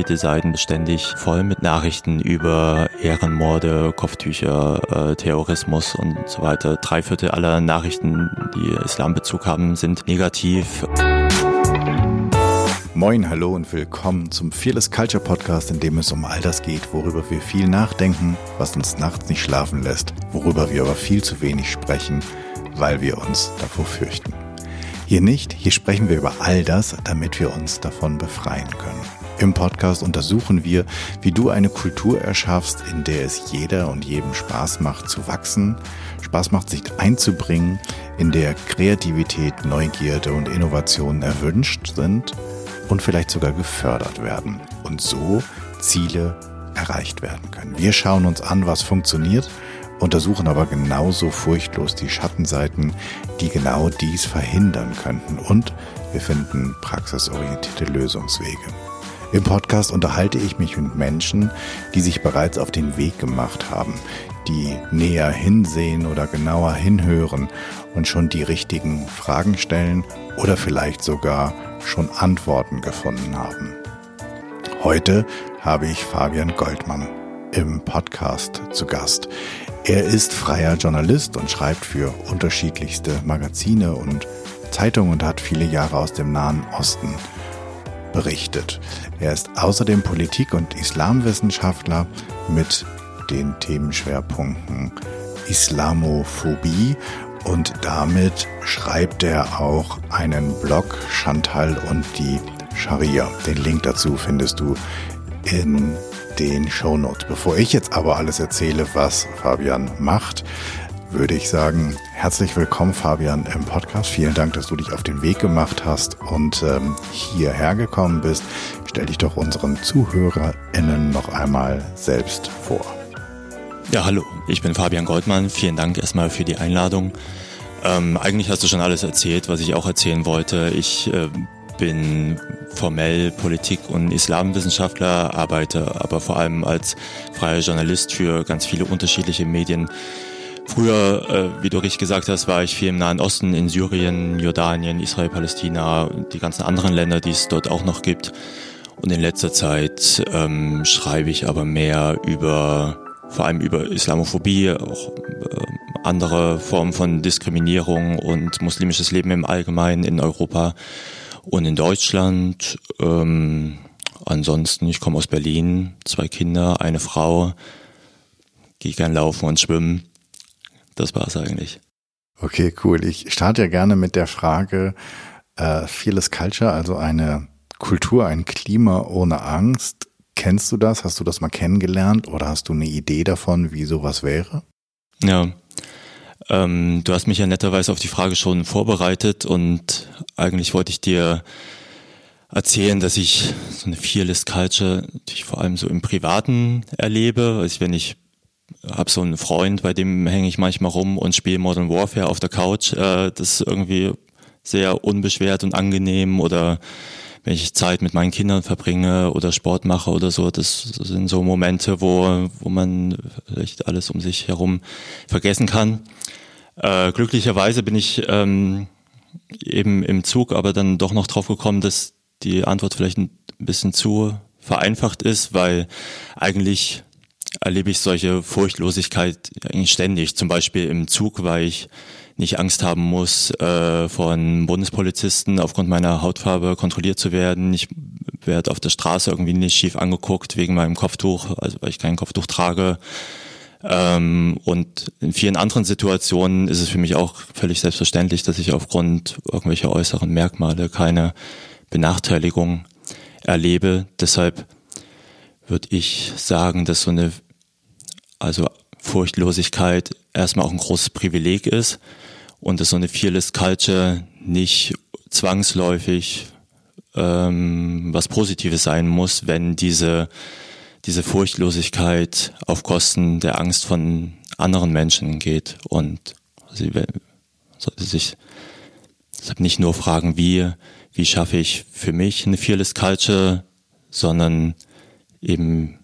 Titelseiten ständig voll mit Nachrichten über Ehrenmorde, Kopftücher, äh, Terrorismus und so weiter. Drei Viertel aller Nachrichten, die Islambezug haben, sind negativ. Moin, hallo und willkommen zum Fearless Culture Podcast, in dem es um all das geht, worüber wir viel nachdenken, was uns nachts nicht schlafen lässt, worüber wir aber viel zu wenig sprechen, weil wir uns davor fürchten. Hier nicht, hier sprechen wir über all das, damit wir uns davon befreien können. Im Podcast untersuchen wir, wie du eine Kultur erschaffst, in der es jeder und jedem Spaß macht zu wachsen, Spaß macht sich einzubringen, in der Kreativität, Neugierde und Innovation erwünscht sind und vielleicht sogar gefördert werden und so Ziele erreicht werden können. Wir schauen uns an, was funktioniert untersuchen aber genauso furchtlos die Schattenseiten, die genau dies verhindern könnten und wir finden praxisorientierte Lösungswege. Im Podcast unterhalte ich mich mit Menschen, die sich bereits auf den Weg gemacht haben, die näher hinsehen oder genauer hinhören und schon die richtigen Fragen stellen oder vielleicht sogar schon Antworten gefunden haben. Heute habe ich Fabian Goldmann im Podcast zu Gast. Er ist freier Journalist und schreibt für unterschiedlichste Magazine und Zeitungen und hat viele Jahre aus dem Nahen Osten berichtet. Er ist außerdem Politik- und Islamwissenschaftler mit den Themenschwerpunkten Islamophobie und damit schreibt er auch einen Blog Chantal und die Scharia. Den Link dazu findest du in den Shownotes. Bevor ich jetzt aber alles erzähle, was Fabian macht, würde ich sagen, herzlich willkommen Fabian im Podcast. Vielen Dank, dass du dich auf den Weg gemacht hast und ähm, hierher gekommen bist. Stell dich doch unseren ZuhörerInnen noch einmal selbst vor. Ja, hallo, ich bin Fabian Goldmann. Vielen Dank erstmal für die Einladung. Ähm, eigentlich hast du schon alles erzählt, was ich auch erzählen wollte. Ich äh, bin formell Politik- und Islamwissenschaftler, arbeite aber vor allem als freier Journalist für ganz viele unterschiedliche Medien. Früher, äh, wie du richtig gesagt hast, war ich viel im Nahen Osten, in Syrien, Jordanien, Israel, Palästina, die ganzen anderen Länder, die es dort auch noch gibt. Und in letzter Zeit ähm, schreibe ich aber mehr über, vor allem über Islamophobie, auch äh, andere Formen von Diskriminierung und muslimisches Leben im Allgemeinen in Europa und in Deutschland, ähm, ansonsten, ich komme aus Berlin, zwei Kinder, eine Frau, gehe gern laufen und schwimmen. Das war's eigentlich. Okay, cool. Ich starte ja gerne mit der Frage, äh, Fearless Culture, also eine Kultur, ein Klima ohne Angst. Kennst du das? Hast du das mal kennengelernt oder hast du eine Idee davon, wie sowas wäre? Ja, ähm, du hast mich ja netterweise auf die Frage schon vorbereitet und eigentlich wollte ich dir erzählen, dass ich so eine Fearless Culture natürlich vor allem so im Privaten erlebe. Also wenn ich habe so einen Freund, bei dem hänge ich manchmal rum und spiele Modern Warfare auf der Couch. Äh, das ist irgendwie sehr unbeschwert und angenehm oder wenn ich Zeit mit meinen Kindern verbringe oder Sport mache oder so, das sind so Momente, wo, wo man vielleicht alles um sich herum vergessen kann. Äh, glücklicherweise bin ich ähm, eben im Zug aber dann doch noch drauf gekommen, dass die Antwort vielleicht ein bisschen zu vereinfacht ist, weil eigentlich erlebe ich solche Furchtlosigkeit ständig. Zum Beispiel im Zug, weil ich nicht Angst haben muss, äh, von Bundespolizisten aufgrund meiner Hautfarbe kontrolliert zu werden. Ich werde auf der Straße irgendwie nicht schief angeguckt wegen meinem Kopftuch, also weil ich kein Kopftuch trage. Ähm, und in vielen anderen Situationen ist es für mich auch völlig selbstverständlich, dass ich aufgrund irgendwelcher äußeren Merkmale keine Benachteiligung erlebe. Deshalb würde ich sagen, dass so eine also Furchtlosigkeit erstmal auch ein großes Privileg ist und dass so eine Fearless Culture nicht zwangsläufig ähm, was Positives sein muss, wenn diese diese Furchtlosigkeit auf Kosten der Angst von anderen Menschen geht. Und sie sollte sich deshalb nicht nur fragen, wie, wie schaffe ich für mich eine Fearless Culture, sondern eben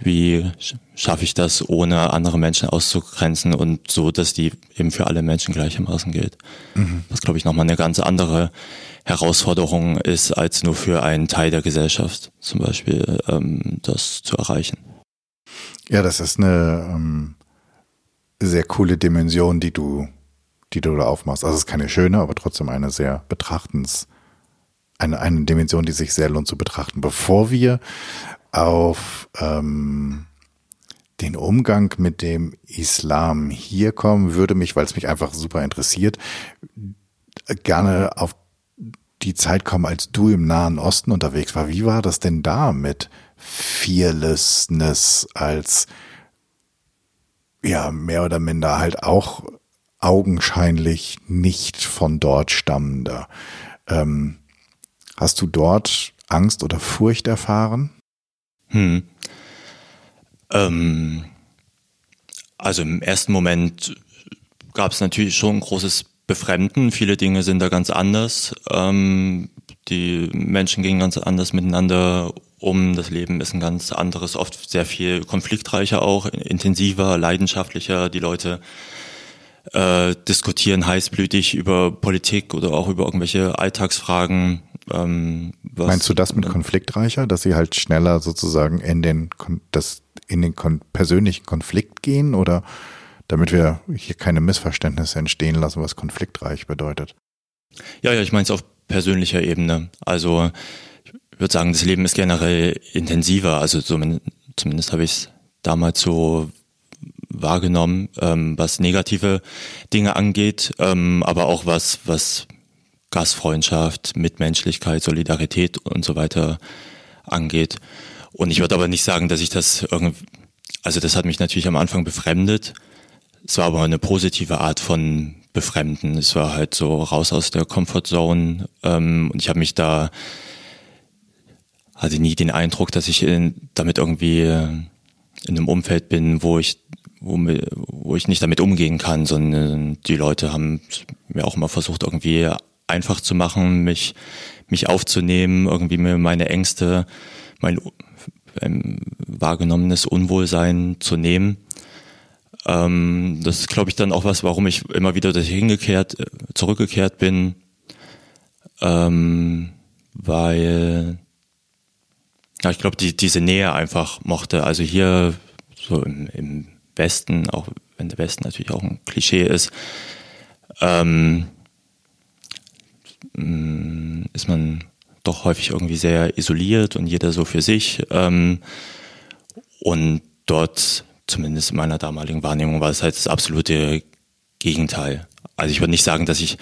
wie schaffe ich das, ohne andere Menschen auszugrenzen und so, dass die eben für alle Menschen gleichermaßen gilt. Mhm. Was, glaube ich, nochmal eine ganz andere Herausforderung ist, als nur für einen Teil der Gesellschaft zum Beispiel ähm, das zu erreichen. Ja, das ist eine ähm, sehr coole Dimension, die du, die du da aufmachst. Also es ist keine schöne, aber trotzdem eine sehr betrachtens, eine, eine Dimension, die sich sehr lohnt zu betrachten. Bevor wir auf ähm, den Umgang mit dem Islam hier kommen, würde mich, weil es mich einfach super interessiert, gerne auf die Zeit kommen, als du im Nahen Osten unterwegs war. Wie war das denn da mit Fearlessness als ja mehr oder minder halt auch augenscheinlich nicht von dort stammender? Ähm, hast du dort Angst oder Furcht erfahren? Hm. Ähm, also im ersten Moment gab es natürlich schon ein großes Befremden. Viele Dinge sind da ganz anders. Ähm, die Menschen gehen ganz anders miteinander um. Das Leben ist ein ganz anderes, oft sehr viel konfliktreicher auch, intensiver, leidenschaftlicher. Die Leute äh, diskutieren heißblütig über Politik oder auch über irgendwelche Alltagsfragen. Ähm, Meinst du das mit konfliktreicher, dass sie halt schneller sozusagen in den das in den kon persönlichen Konflikt gehen oder damit wir hier keine Missverständnisse entstehen lassen, was konfliktreich bedeutet? Ja, ja, ich meine es auf persönlicher Ebene. Also ich würde sagen, das Leben ist generell intensiver. Also zumindest, zumindest habe ich es damals so wahrgenommen, ähm, was negative Dinge angeht, ähm, aber auch was, was Gastfreundschaft, Mitmenschlichkeit, Solidarität und so weiter angeht. Und ich würde aber nicht sagen, dass ich das irgendwie, also das hat mich natürlich am Anfang befremdet. Es war aber eine positive Art von Befremden. Es war halt so raus aus der Comfortzone ähm, und ich habe mich da hatte nie den Eindruck, dass ich in, damit irgendwie in einem Umfeld bin, wo ich wo, wo ich nicht damit umgehen kann, sondern die Leute haben mir auch immer versucht, irgendwie einfach zu machen, mich, mich aufzunehmen, irgendwie mir meine Ängste, mein ähm, wahrgenommenes Unwohlsein zu nehmen. Ähm, das ist, glaube ich, dann auch was, warum ich immer wieder hingekehrt, äh, zurückgekehrt bin, ähm, weil ja, ich glaube, die, diese Nähe einfach mochte. Also hier so im, im Westen, auch wenn der Westen natürlich auch ein Klischee ist, ähm, ist man doch häufig irgendwie sehr isoliert und jeder so für sich. Ähm, und dort, zumindest in meiner damaligen Wahrnehmung, war es halt das absolute Gegenteil. Also ich würde nicht sagen, dass ich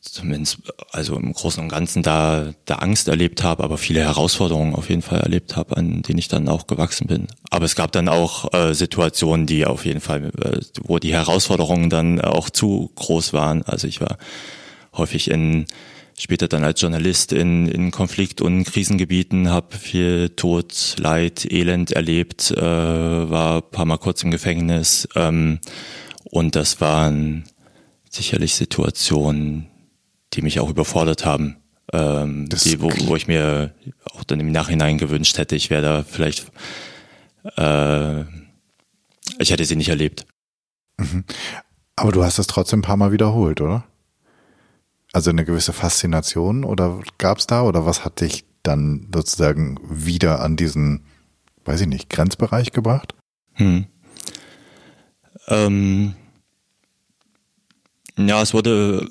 zumindest also im Großen und Ganzen da, da Angst erlebt habe, aber viele Herausforderungen auf jeden Fall erlebt habe, an denen ich dann auch gewachsen bin. Aber es gab dann auch äh, Situationen, die auf jeden Fall, äh, wo die Herausforderungen dann auch zu groß waren. Also ich war häufig in später dann als Journalist in, in Konflikt- und Krisengebieten, habe viel Tod, Leid, Elend erlebt, äh, war paar Mal kurz im Gefängnis ähm, und das waren sicherlich Situationen, die mich auch überfordert haben, ähm, die, wo, wo ich mir auch dann im Nachhinein gewünscht hätte, ich wäre da vielleicht, äh, ich hätte sie nicht erlebt. Mhm. Aber du hast es trotzdem ein paar Mal wiederholt, oder? Also eine gewisse Faszination oder gab es da oder was hat dich dann sozusagen wieder an diesen, weiß ich nicht, Grenzbereich gebracht? Hm. Ähm, ja, es wurde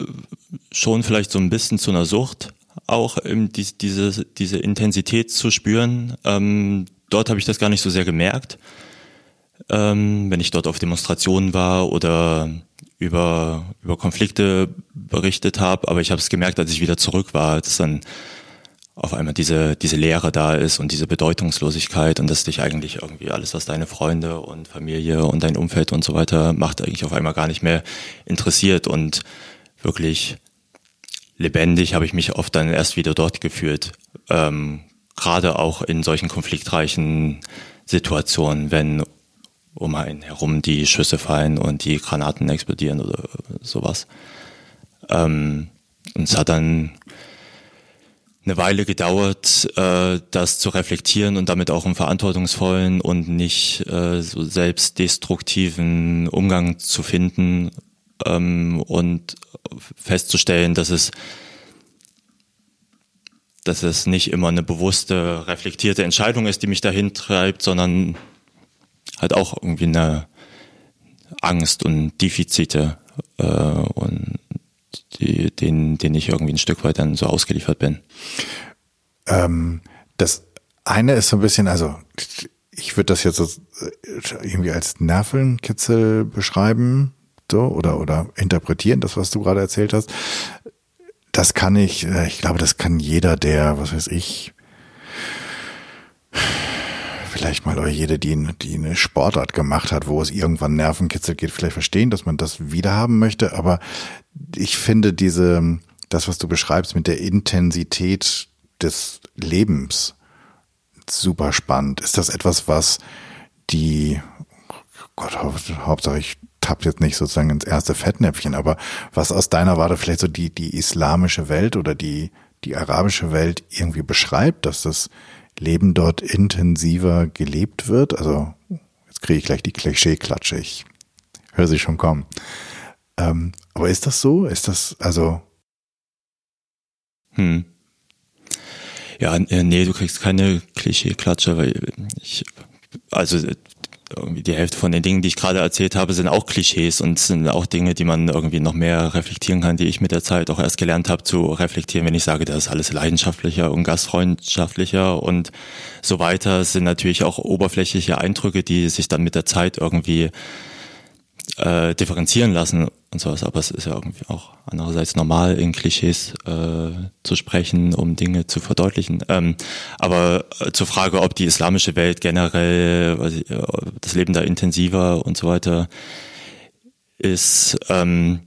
schon vielleicht so ein bisschen zu einer Sucht, auch ähm, die, diese, diese Intensität zu spüren. Ähm, dort habe ich das gar nicht so sehr gemerkt. Ähm, wenn ich dort auf Demonstrationen war oder über, über Konflikte berichtet habe, aber ich habe es gemerkt, als ich wieder zurück war, dass dann auf einmal diese, diese Leere da ist und diese Bedeutungslosigkeit und dass dich eigentlich irgendwie alles, was deine Freunde und Familie und dein Umfeld und so weiter macht, eigentlich auf einmal gar nicht mehr interessiert und wirklich lebendig habe ich mich oft dann erst wieder dort gefühlt. Ähm, Gerade auch in solchen konfliktreichen Situationen, wenn um einen herum die Schüsse fallen und die Granaten explodieren oder sowas. Ähm, und es hat dann eine Weile gedauert, äh, das zu reflektieren und damit auch einen verantwortungsvollen und nicht äh, so selbstdestruktiven Umgang zu finden ähm, und festzustellen, dass es dass es nicht immer eine bewusste, reflektierte Entscheidung ist, die mich dahin treibt, sondern halt auch irgendwie eine Angst und Defizite äh, und die, den, den ich irgendwie ein Stück weit dann so ausgeliefert bin. Ähm, das eine ist so ein bisschen, also ich würde das jetzt so äh, irgendwie als Nervenkitzel beschreiben, so oder oder interpretieren, das was du gerade erzählt hast. Das kann ich, äh, ich glaube, das kann jeder, der, was weiß ich, vielleicht mal jede, die, die eine Sportart gemacht hat, wo es irgendwann Nervenkitzel geht, vielleicht verstehen, dass man das wiederhaben möchte. Aber ich finde diese, das, was du beschreibst mit der Intensität des Lebens super spannend. Ist das etwas, was die, Gott, Hauptsache ich tapp jetzt nicht sozusagen ins erste Fettnäpfchen, aber was aus deiner Warte vielleicht so die, die islamische Welt oder die, die arabische Welt irgendwie beschreibt, dass das Leben dort intensiver gelebt wird? Also, jetzt kriege ich gleich die Klischee-Klatsche, ich höre sie schon kommen. Ähm, aber ist das so? Ist das, also. Hm. Ja, äh, nee, du kriegst keine Klischee-Klatsche, weil ich, also irgendwie die Hälfte von den Dingen, die ich gerade erzählt habe, sind auch Klischees und sind auch Dinge, die man irgendwie noch mehr reflektieren kann, die ich mit der Zeit auch erst gelernt habe zu reflektieren, wenn ich sage, das ist alles leidenschaftlicher und gastfreundschaftlicher und so weiter, es sind natürlich auch oberflächliche Eindrücke, die sich dann mit der Zeit irgendwie äh, differenzieren lassen und sowas, aber es ist ja irgendwie auch andererseits normal, in Klischees äh, zu sprechen, um Dinge zu verdeutlichen. Ähm, aber äh, zur Frage, ob die islamische Welt generell, ich, äh, das Leben da intensiver und so weiter ist, ähm,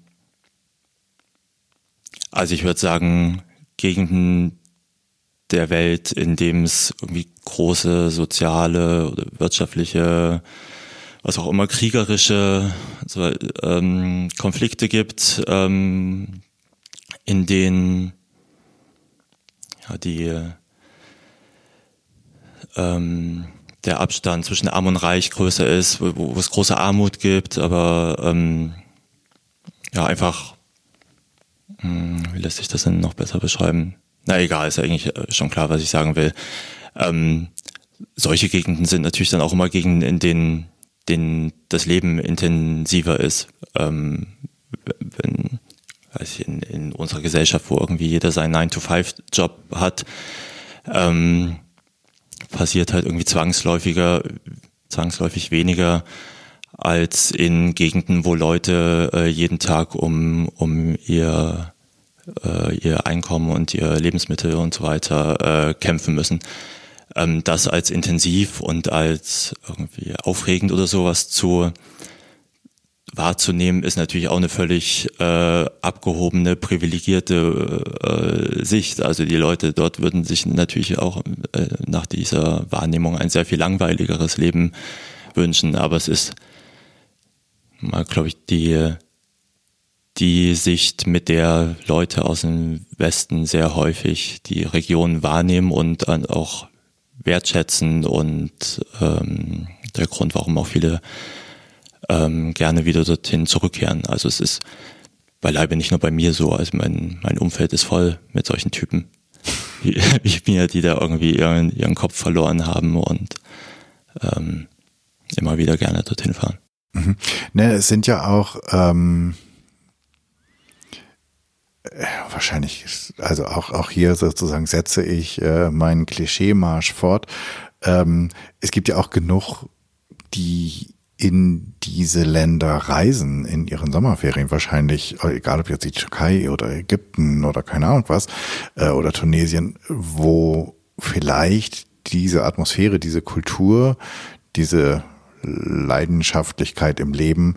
also ich würde sagen, Gegenden der Welt, in dem es irgendwie große soziale oder wirtschaftliche was auch immer kriegerische so, ähm, Konflikte gibt, ähm, in denen ja, die ähm, der Abstand zwischen Arm und Reich größer ist, wo, wo es große Armut gibt, aber ähm, ja einfach, hm, wie lässt sich das denn noch besser beschreiben? Na egal, ist ja eigentlich äh, schon klar, was ich sagen will. Ähm, solche Gegenden sind natürlich dann auch immer Gegenden, in denen den, das Leben intensiver ist. Ähm, wenn, ich, in, in unserer Gesellschaft, wo irgendwie jeder seinen 9-to-5-Job hat, ähm, passiert halt irgendwie zwangsläufiger, zwangsläufig weniger als in Gegenden, wo Leute äh, jeden Tag um, um ihr, äh, ihr Einkommen und ihr Lebensmittel und so weiter äh, kämpfen müssen ähm, das als intensiv und als irgendwie aufregend oder sowas zu wahrzunehmen, ist natürlich auch eine völlig äh, abgehobene, privilegierte äh, Sicht. Also die Leute dort würden sich natürlich auch äh, nach dieser Wahrnehmung ein sehr viel langweiligeres Leben wünschen. Aber es ist mal, glaube ich, die die Sicht, mit der Leute aus dem Westen sehr häufig die Region wahrnehmen und auch wertschätzen und ähm, der Grund, warum auch viele ähm, gerne wieder dorthin zurückkehren. Also es ist beileibe nicht nur bei mir so, also mein, mein Umfeld ist voll mit solchen Typen wie, wie mir, die da irgendwie ihren, ihren Kopf verloren haben und ähm, immer wieder gerne dorthin fahren. Mhm. Ne, es sind ja auch ähm, wahrscheinlich, also auch, auch hier sozusagen setze ich äh, meinen Klischeemarsch fort. Ähm, es gibt ja auch genug, die in diese Länder reisen in ihren Sommerferien wahrscheinlich, egal ob jetzt die Türkei oder Ägypten oder keine Ahnung was, äh, oder Tunesien, wo vielleicht diese Atmosphäre, diese Kultur, diese Leidenschaftlichkeit im Leben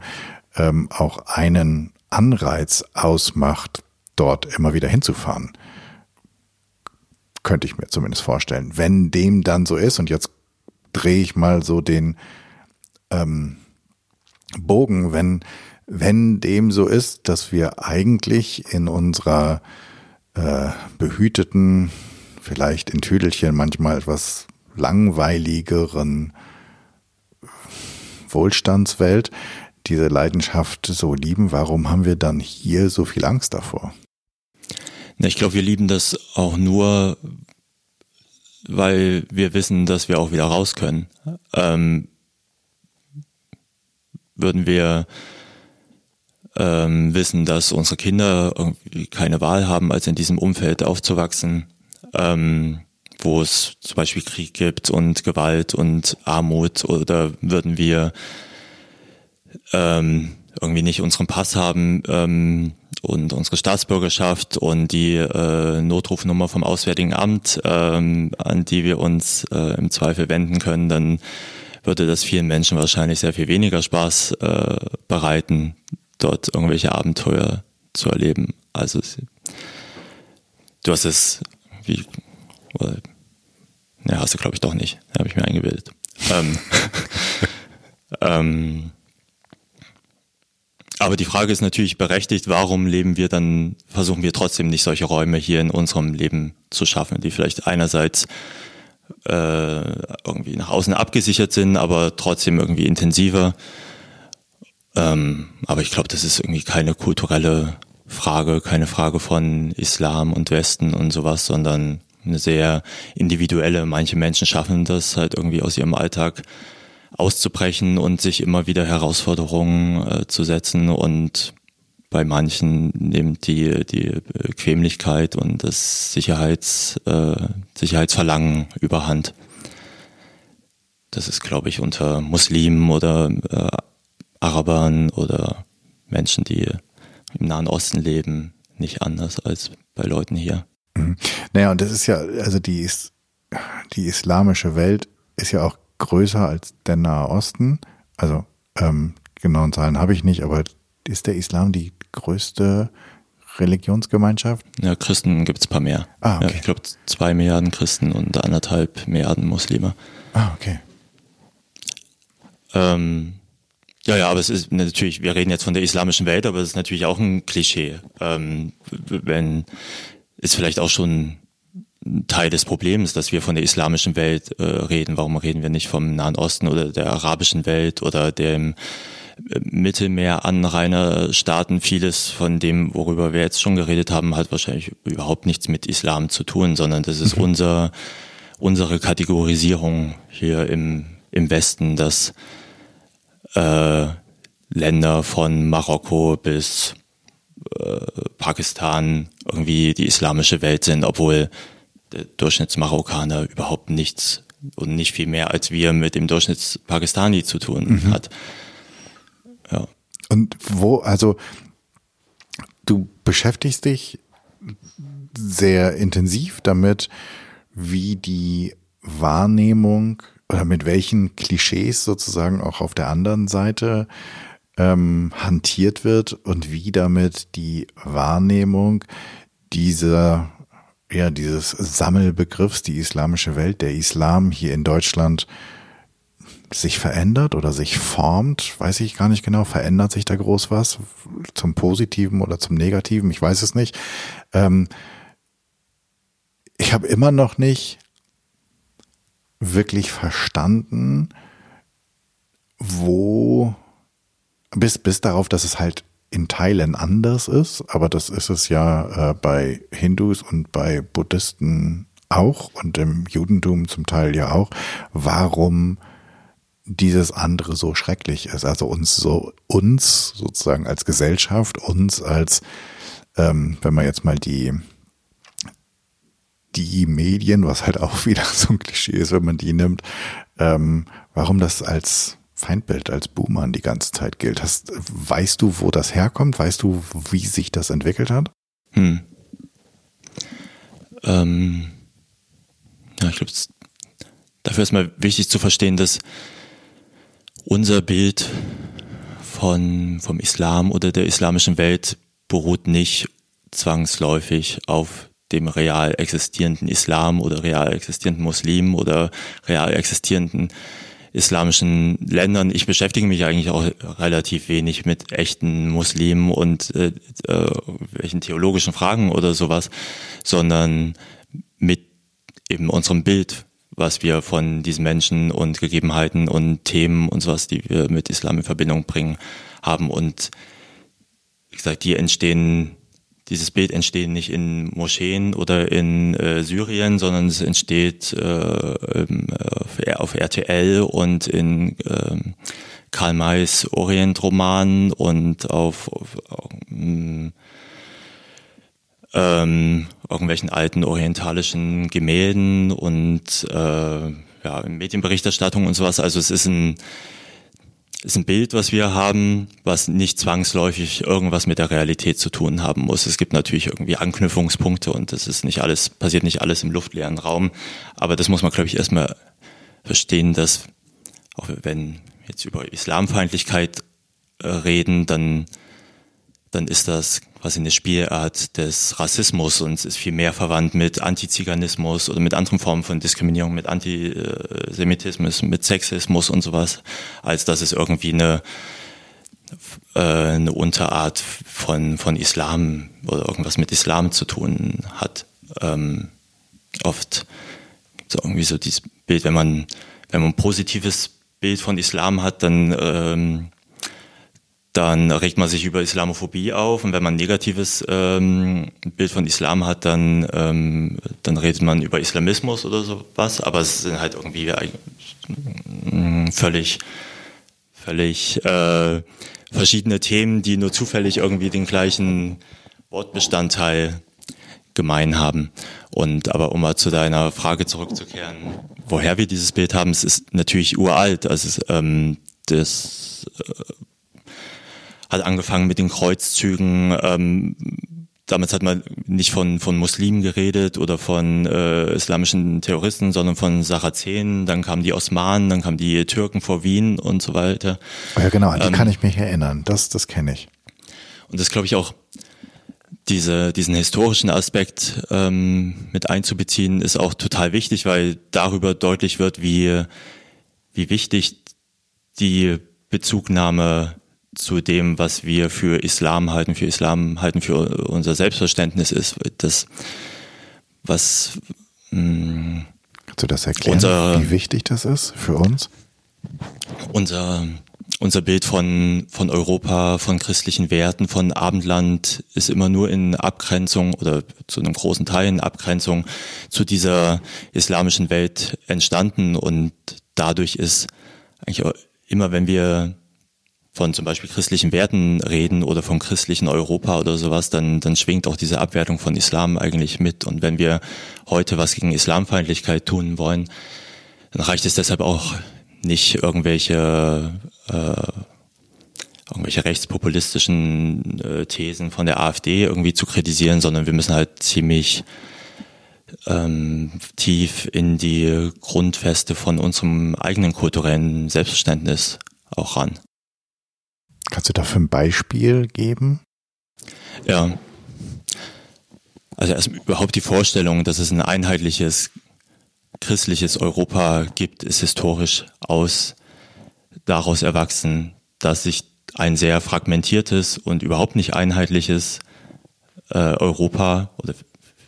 ähm, auch einen Anreiz ausmacht, dort immer wieder hinzufahren. Könnte ich mir zumindest vorstellen. Wenn dem dann so ist, und jetzt drehe ich mal so den ähm, Bogen, wenn, wenn dem so ist, dass wir eigentlich in unserer äh, behüteten, vielleicht in Tüdelchen manchmal etwas langweiligeren Wohlstandswelt diese Leidenschaft so lieben, warum haben wir dann hier so viel Angst davor? Ich glaube, wir lieben das auch nur, weil wir wissen, dass wir auch wieder raus können. Ähm, würden wir ähm, wissen, dass unsere Kinder keine Wahl haben, als in diesem Umfeld aufzuwachsen, ähm, wo es zum Beispiel Krieg gibt und Gewalt und Armut, oder würden wir ähm, irgendwie nicht unseren Pass haben ähm, und unsere Staatsbürgerschaft und die äh, Notrufnummer vom Auswärtigen Amt, ähm, an die wir uns äh, im Zweifel wenden können, dann würde das vielen Menschen wahrscheinlich sehr viel weniger Spaß äh, bereiten, dort irgendwelche Abenteuer zu erleben. Also du hast es, wie, oder, ne, hast du glaube ich doch nicht, habe ich mir eingebildet. ähm, ähm, aber die Frage ist natürlich berechtigt, warum leben wir dann, versuchen wir trotzdem nicht solche Räume hier in unserem Leben zu schaffen, die vielleicht einerseits äh, irgendwie nach außen abgesichert sind, aber trotzdem irgendwie intensiver. Ähm, aber ich glaube, das ist irgendwie keine kulturelle Frage, keine Frage von Islam und Westen und sowas, sondern eine sehr individuelle. Manche Menschen schaffen das halt irgendwie aus ihrem Alltag auszubrechen und sich immer wieder Herausforderungen äh, zu setzen und bei manchen nimmt die, die Bequemlichkeit und das Sicherheits, äh, Sicherheitsverlangen überhand. Das ist, glaube ich, unter Muslimen oder äh, Arabern oder Menschen, die im Nahen Osten leben, nicht anders als bei Leuten hier. Mhm. Naja, und das ist ja, also die, die islamische Welt ist ja auch größer als der Nahe Osten. Also ähm, genauen Zahlen habe ich nicht, aber ist der Islam die größte Religionsgemeinschaft? Ja, Christen gibt es ein paar mehr. Ah, okay. Ja, ich glaube zwei Milliarden Christen und anderthalb Milliarden Muslime. Ah, okay. Ähm, ja, ja, aber es ist natürlich, wir reden jetzt von der islamischen Welt, aber es ist natürlich auch ein Klischee. Ähm, wenn, ist vielleicht auch schon Teil des Problems, dass wir von der islamischen Welt äh, reden. Warum reden wir nicht vom Nahen Osten oder der arabischen Welt oder dem äh, Mittelmeeranrainerstaaten? Vieles von dem, worüber wir jetzt schon geredet haben, hat wahrscheinlich überhaupt nichts mit Islam zu tun, sondern das ist mhm. unser, unsere Kategorisierung hier im, im Westen, dass äh, Länder von Marokko bis äh, Pakistan irgendwie die islamische Welt sind, obwohl der Durchschnittsmarokkaner überhaupt nichts und nicht viel mehr als wir mit dem Durchschnittspakistani zu tun mhm. hat. Ja. Und wo, also du beschäftigst dich sehr intensiv damit, wie die Wahrnehmung oder mit welchen Klischees sozusagen auch auf der anderen Seite ähm, hantiert wird und wie damit die Wahrnehmung dieser ja, dieses Sammelbegriffs, die islamische Welt, der Islam hier in Deutschland sich verändert oder sich formt, weiß ich gar nicht genau. Verändert sich da groß was zum Positiven oder zum Negativen? Ich weiß es nicht. Ähm, ich habe immer noch nicht wirklich verstanden, wo bis bis darauf, dass es halt in Teilen anders ist, aber das ist es ja äh, bei Hindus und bei Buddhisten auch und im Judentum zum Teil ja auch, warum dieses andere so schrecklich ist. Also uns so, uns sozusagen als Gesellschaft, uns als, ähm, wenn man jetzt mal die, die Medien, was halt auch wieder so ein Klischee ist, wenn man die nimmt, ähm, warum das als Feindbild als Buhmann die ganze Zeit gilt. Hast, weißt du, wo das herkommt? Weißt du, wie sich das entwickelt hat? Hm. Ähm, ja, ich glaube, dafür ist mal wichtig zu verstehen, dass unser Bild von, vom Islam oder der islamischen Welt beruht nicht zwangsläufig auf dem real existierenden Islam oder real existierenden Muslim oder real existierenden islamischen Ländern. Ich beschäftige mich eigentlich auch relativ wenig mit echten Muslimen und äh, äh, welchen theologischen Fragen oder sowas, sondern mit eben unserem Bild, was wir von diesen Menschen und Gegebenheiten und Themen und sowas, die wir mit Islam in Verbindung bringen, haben. Und wie gesagt, die entstehen, dieses Bild entsteht nicht in Moscheen oder in äh, Syrien, sondern es entsteht äh, auf RTL und in äh, Karl Mays Orientroman und auf, auf, auf ähm, irgendwelchen alten orientalischen Gemälden und äh, ja, Medienberichterstattung und sowas. Also es ist ein ist ein Bild, was wir haben, was nicht zwangsläufig irgendwas mit der Realität zu tun haben muss. Es gibt natürlich irgendwie Anknüpfungspunkte und das ist nicht alles, passiert nicht alles im luftleeren Raum. Aber das muss man, glaube ich, erstmal verstehen, dass auch wenn jetzt über Islamfeindlichkeit äh, reden, dann, dann ist das quasi eine Spielart des Rassismus und ist viel mehr verwandt mit Antiziganismus oder mit anderen Formen von Diskriminierung, mit Antisemitismus, mit Sexismus und sowas, als dass es irgendwie eine, äh, eine Unterart von, von Islam oder irgendwas mit Islam zu tun hat. Ähm, oft es irgendwie so dieses Bild, wenn man, wenn man ein positives Bild von Islam hat, dann ähm, dann regt man sich über Islamophobie auf und wenn man ein negatives ähm, Bild von Islam hat, dann, ähm, dann redet man über Islamismus oder sowas, aber es sind halt irgendwie äh, völlig, völlig äh, verschiedene Themen, die nur zufällig irgendwie den gleichen Wortbestandteil gemein haben. Und aber um mal zu deiner Frage zurückzukehren, woher wir dieses Bild haben, es ist natürlich uralt. Also es, ähm, das äh, hat angefangen mit den Kreuzzügen. Ähm, damals hat man nicht von, von Muslimen geredet oder von äh, islamischen Terroristen, sondern von Sarazenen. Dann kamen die Osmanen, dann kamen die Türken vor Wien und so weiter. Ja, genau, an die ähm, kann ich mich erinnern. Das, das kenne ich. Und das glaube ich auch, diese, diesen historischen Aspekt ähm, mit einzubeziehen, ist auch total wichtig, weil darüber deutlich wird, wie, wie wichtig die Bezugnahme zu dem, was wir für Islam halten, für Islam halten, für unser Selbstverständnis ist. Das, was mh, Kannst du das erklären, unser, wie wichtig das ist für uns? Unser, unser Bild von, von Europa, von christlichen Werten, von Abendland ist immer nur in Abgrenzung oder zu einem großen Teil in Abgrenzung zu dieser islamischen Welt entstanden und dadurch ist eigentlich immer, wenn wir von zum Beispiel christlichen Werten reden oder vom christlichen Europa oder sowas, dann, dann schwingt auch diese Abwertung von Islam eigentlich mit. Und wenn wir heute was gegen Islamfeindlichkeit tun wollen, dann reicht es deshalb auch nicht irgendwelche äh, irgendwelche rechtspopulistischen äh, Thesen von der AfD irgendwie zu kritisieren, sondern wir müssen halt ziemlich ähm, tief in die Grundfeste von unserem eigenen kulturellen Selbstverständnis auch ran. Kannst du dafür ein Beispiel geben? Ja. Also erst überhaupt die Vorstellung, dass es ein einheitliches christliches Europa gibt, ist historisch aus daraus erwachsen, dass sich ein sehr fragmentiertes und überhaupt nicht einheitliches äh, Europa oder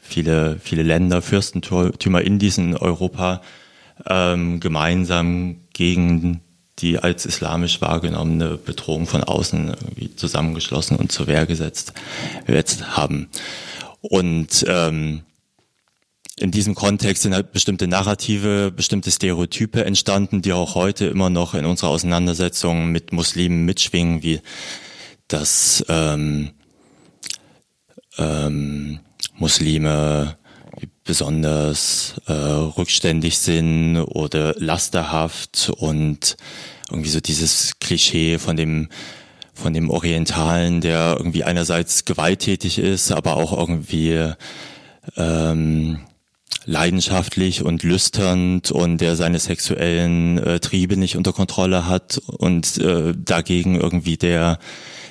viele, viele Länder, Fürstentümer in diesem Europa ähm, gemeinsam gegen die als islamisch wahrgenommene Bedrohung von außen irgendwie zusammengeschlossen und zur Wehr gesetzt jetzt haben. Und ähm, in diesem Kontext sind halt bestimmte Narrative, bestimmte Stereotype entstanden, die auch heute immer noch in unserer Auseinandersetzung mit Muslimen mitschwingen, wie dass ähm, ähm, Muslime besonders äh, rückständig sind oder lasterhaft und irgendwie so dieses Klischee von dem von dem Orientalen, der irgendwie einerseits gewalttätig ist, aber auch irgendwie ähm, leidenschaftlich und lüsternd und der seine sexuellen äh, Triebe nicht unter Kontrolle hat und äh, dagegen irgendwie der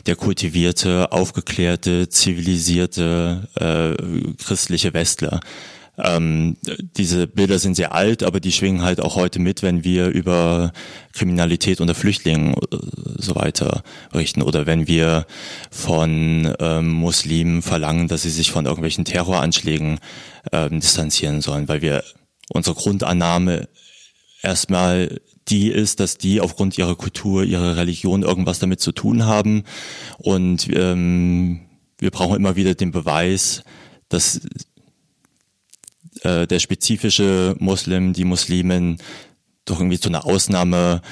der kultivierte, aufgeklärte, zivilisierte äh, christliche Westler. Ähm, diese Bilder sind sehr alt, aber die schwingen halt auch heute mit, wenn wir über Kriminalität unter Flüchtlingen äh, so weiter richten. Oder wenn wir von ähm, Muslimen verlangen, dass sie sich von irgendwelchen Terroranschlägen ähm, distanzieren sollen, weil wir unsere Grundannahme erstmal die ist, dass die aufgrund ihrer Kultur, ihrer Religion irgendwas damit zu tun haben. Und ähm, wir brauchen immer wieder den Beweis, dass äh, der spezifische Muslim, die Muslimen doch irgendwie zu einer Ausnahme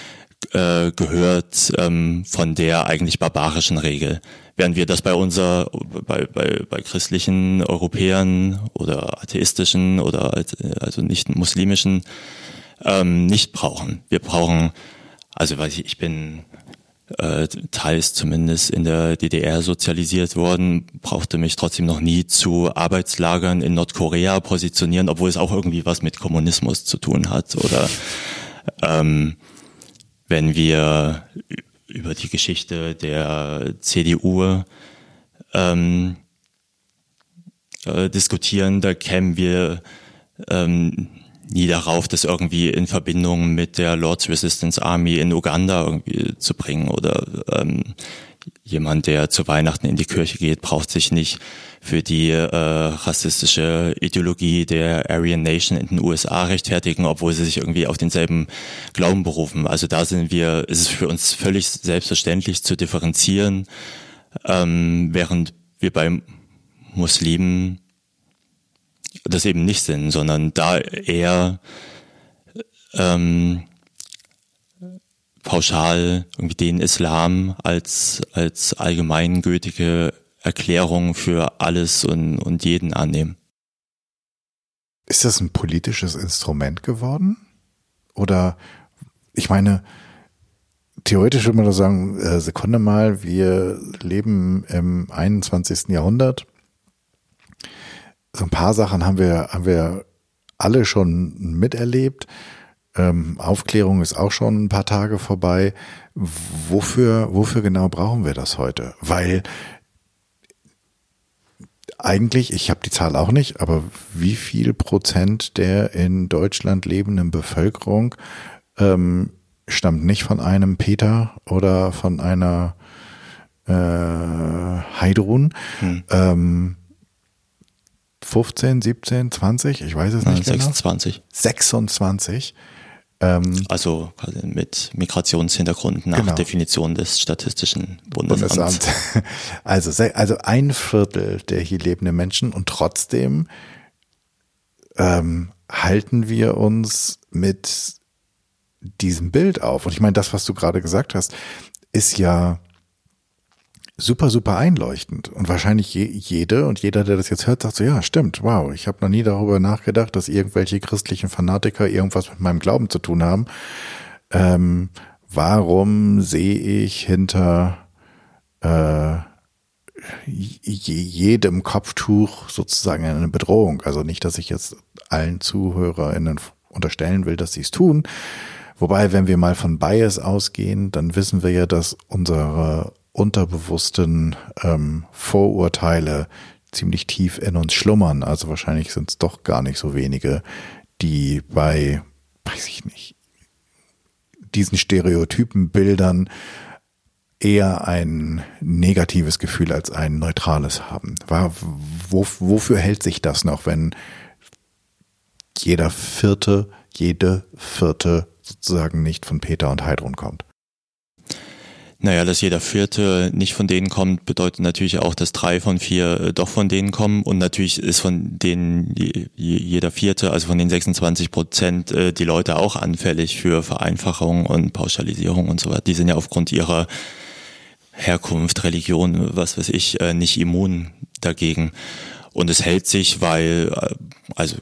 äh, gehört ähm, von der eigentlich barbarischen Regel. Während wir das bei unser, bei, bei, bei christlichen Europäern oder atheistischen oder also nicht muslimischen ähm, nicht brauchen. Wir brauchen, also weiß ich, ich bin äh, teils zumindest in der DDR sozialisiert worden, brauchte mich trotzdem noch nie zu Arbeitslagern in Nordkorea positionieren, obwohl es auch irgendwie was mit Kommunismus zu tun hat. Oder ähm, wenn wir über die Geschichte der CDU ähm, äh, diskutieren, da kämen wir ähm, nie darauf, das irgendwie in Verbindung mit der Lord's Resistance Army in Uganda irgendwie zu bringen oder ähm, jemand, der zu Weihnachten in die Kirche geht, braucht sich nicht für die äh, rassistische Ideologie der Aryan Nation in den USA rechtfertigen, obwohl sie sich irgendwie auf denselben Glauben berufen. Also da sind wir, ist es für uns völlig selbstverständlich zu differenzieren, ähm, während wir bei Muslimen das eben nicht sind, sondern da eher ähm, pauschal irgendwie den Islam als, als allgemeingültige Erklärung für alles und, und jeden annehmen. Ist das ein politisches Instrument geworden? Oder, ich meine, theoretisch würde man da sagen, äh, Sekunde mal, wir leben im 21. Jahrhundert so ein paar Sachen haben wir, haben wir alle schon miterlebt. Ähm, Aufklärung ist auch schon ein paar Tage vorbei. Wofür, wofür genau brauchen wir das heute? Weil eigentlich, ich habe die Zahl auch nicht, aber wie viel Prozent der in Deutschland lebenden Bevölkerung ähm, stammt nicht von einem Peter oder von einer äh, Heidrun? Hm. Ähm, 15, 17, 20, ich weiß es nicht 26. genau. 26. Ähm, also mit Migrationshintergrund nach genau. Definition des Statistischen Bundesamts. Bundesamt. Also, also ein Viertel der hier lebenden Menschen und trotzdem ähm, halten wir uns mit diesem Bild auf. Und ich meine, das, was du gerade gesagt hast, ist ja super, super einleuchtend. Und wahrscheinlich je, jede und jeder, der das jetzt hört, sagt so, ja, stimmt, wow, ich habe noch nie darüber nachgedacht, dass irgendwelche christlichen Fanatiker irgendwas mit meinem Glauben zu tun haben. Ähm, warum sehe ich hinter äh, jedem Kopftuch sozusagen eine Bedrohung? Also nicht, dass ich jetzt allen ZuhörerInnen unterstellen will, dass sie es tun. Wobei, wenn wir mal von Bias ausgehen, dann wissen wir ja, dass unsere unterbewussten ähm, Vorurteile ziemlich tief in uns schlummern. Also wahrscheinlich sind es doch gar nicht so wenige, die bei, weiß ich nicht, diesen Stereotypenbildern eher ein negatives Gefühl als ein neutrales haben. Wo, wofür hält sich das noch, wenn jeder vierte, jede vierte sozusagen nicht von Peter und Heidrun kommt? Naja, dass jeder Vierte nicht von denen kommt, bedeutet natürlich auch, dass drei von vier äh, doch von denen kommen. Und natürlich ist von denen jeder Vierte, also von den 26 Prozent, äh, die Leute auch anfällig für Vereinfachung und Pauschalisierung und so weiter. Die sind ja aufgrund ihrer Herkunft, Religion, was weiß ich, äh, nicht immun dagegen. Und es hält sich, weil, also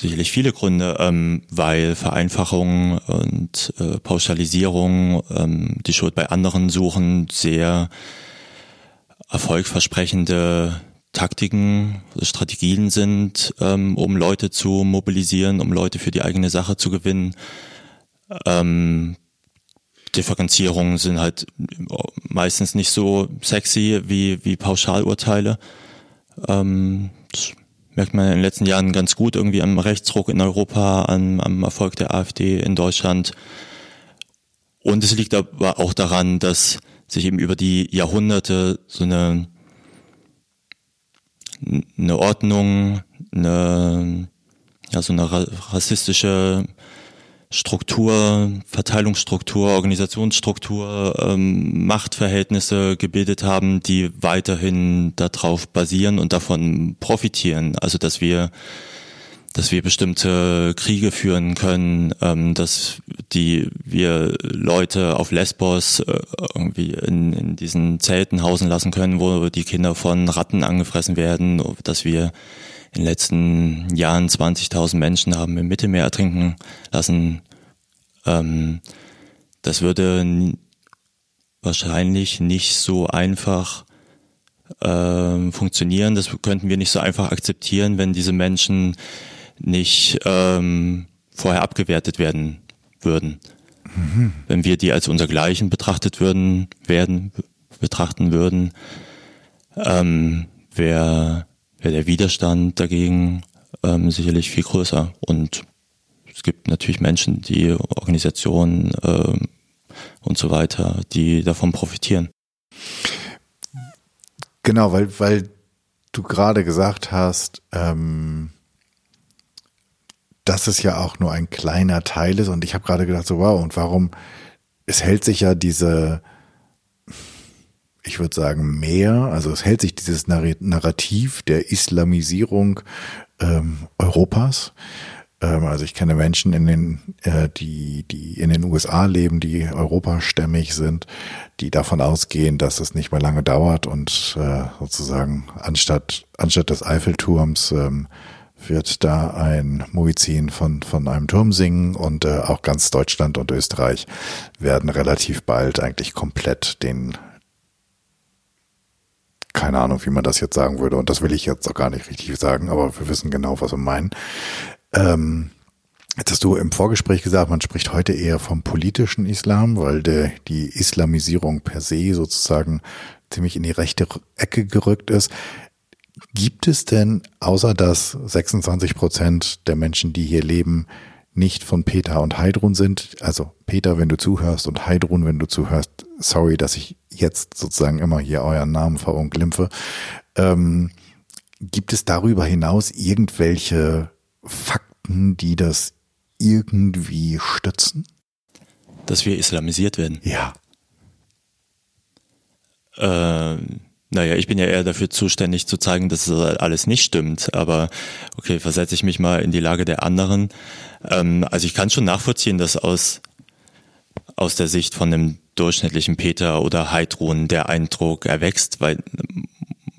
sicherlich viele Gründe, ähm, weil Vereinfachung und äh, Pauschalisierung, ähm, die Schuld bei anderen suchen, sehr erfolgversprechende Taktiken, Strategien sind, ähm, um Leute zu mobilisieren, um Leute für die eigene Sache zu gewinnen. Ähm, Differenzierungen sind halt meistens nicht so sexy wie, wie Pauschalurteile. Ähm, merkt man in den letzten Jahren ganz gut irgendwie am Rechtsruck in Europa, am, am Erfolg der AfD in Deutschland. Und es liegt aber auch daran, dass sich eben über die Jahrhunderte so eine, eine Ordnung, eine, ja, so eine rassistische Struktur, Verteilungsstruktur, Organisationsstruktur, ähm, Machtverhältnisse gebildet haben, die weiterhin darauf basieren und davon profitieren. Also dass wir dass wir bestimmte Kriege führen können, ähm, dass die wir Leute auf Lesbos äh, irgendwie in, in diesen Zelten hausen lassen können, wo die Kinder von Ratten angefressen werden, dass wir in den letzten Jahren 20.000 Menschen haben im Mittelmeer ertrinken lassen. Ähm, das würde wahrscheinlich nicht so einfach äh, funktionieren. Das könnten wir nicht so einfach akzeptieren, wenn diese Menschen nicht ähm, vorher abgewertet werden würden. Mhm. Wenn wir die als unsergleichen betrachtet würden, werden, betrachten würden, ähm, wäre wäre der Widerstand dagegen ähm, sicherlich viel größer. Und es gibt natürlich Menschen, die Organisationen ähm, und so weiter, die davon profitieren. Genau, weil, weil du gerade gesagt hast, ähm, dass es ja auch nur ein kleiner Teil ist. Und ich habe gerade gedacht, so wow, und warum, es hält sich ja diese, ich würde sagen, mehr, also es hält sich dieses Narrativ der Islamisierung ähm, Europas. Ähm, also ich kenne Menschen in den, äh, die, die in den USA leben, die europastämmig sind, die davon ausgehen, dass es nicht mehr lange dauert und äh, sozusagen anstatt, anstatt des Eiffelturms ähm, wird da ein Muizin von, von einem Turm singen und äh, auch ganz Deutschland und Österreich werden relativ bald eigentlich komplett den keine Ahnung, wie man das jetzt sagen würde. Und das will ich jetzt auch gar nicht richtig sagen, aber wir wissen genau, was wir meinen. Ähm, jetzt hast du im Vorgespräch gesagt, man spricht heute eher vom politischen Islam, weil der, die Islamisierung per se sozusagen ziemlich in die rechte Ecke gerückt ist. Gibt es denn, außer dass 26 Prozent der Menschen, die hier leben, nicht von Peter und Heidrun sind, also Peter, wenn du zuhörst und Heidrun, wenn du zuhörst, sorry, dass ich jetzt sozusagen immer hier euren Namen verunglimpfe, ähm, gibt es darüber hinaus irgendwelche Fakten, die das irgendwie stützen? Dass wir islamisiert werden. Ja. Ähm naja, ich bin ja eher dafür zuständig zu zeigen, dass es alles nicht stimmt. Aber okay, versetze ich mich mal in die Lage der anderen. Ähm, also ich kann schon nachvollziehen, dass aus, aus der Sicht von einem durchschnittlichen Peter oder Heidrun der Eindruck erwächst, weil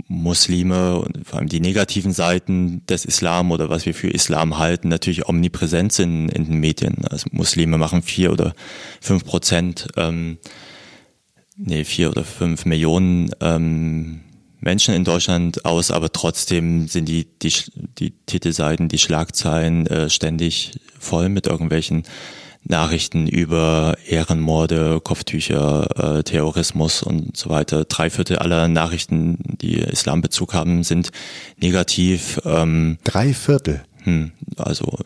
Muslime und vor allem die negativen Seiten des Islam oder was wir für Islam halten, natürlich omnipräsent sind in den Medien. Also Muslime machen vier oder fünf Prozent ähm, nee, vier oder fünf Millionen ähm, Menschen in Deutschland aus, aber trotzdem sind die, die, die Titelseiten, die Schlagzeilen äh, ständig voll mit irgendwelchen Nachrichten über Ehrenmorde, Kopftücher, äh, Terrorismus und so weiter. Drei Viertel aller Nachrichten, die Islambezug haben, sind negativ. Ähm, Drei Viertel? Hm, also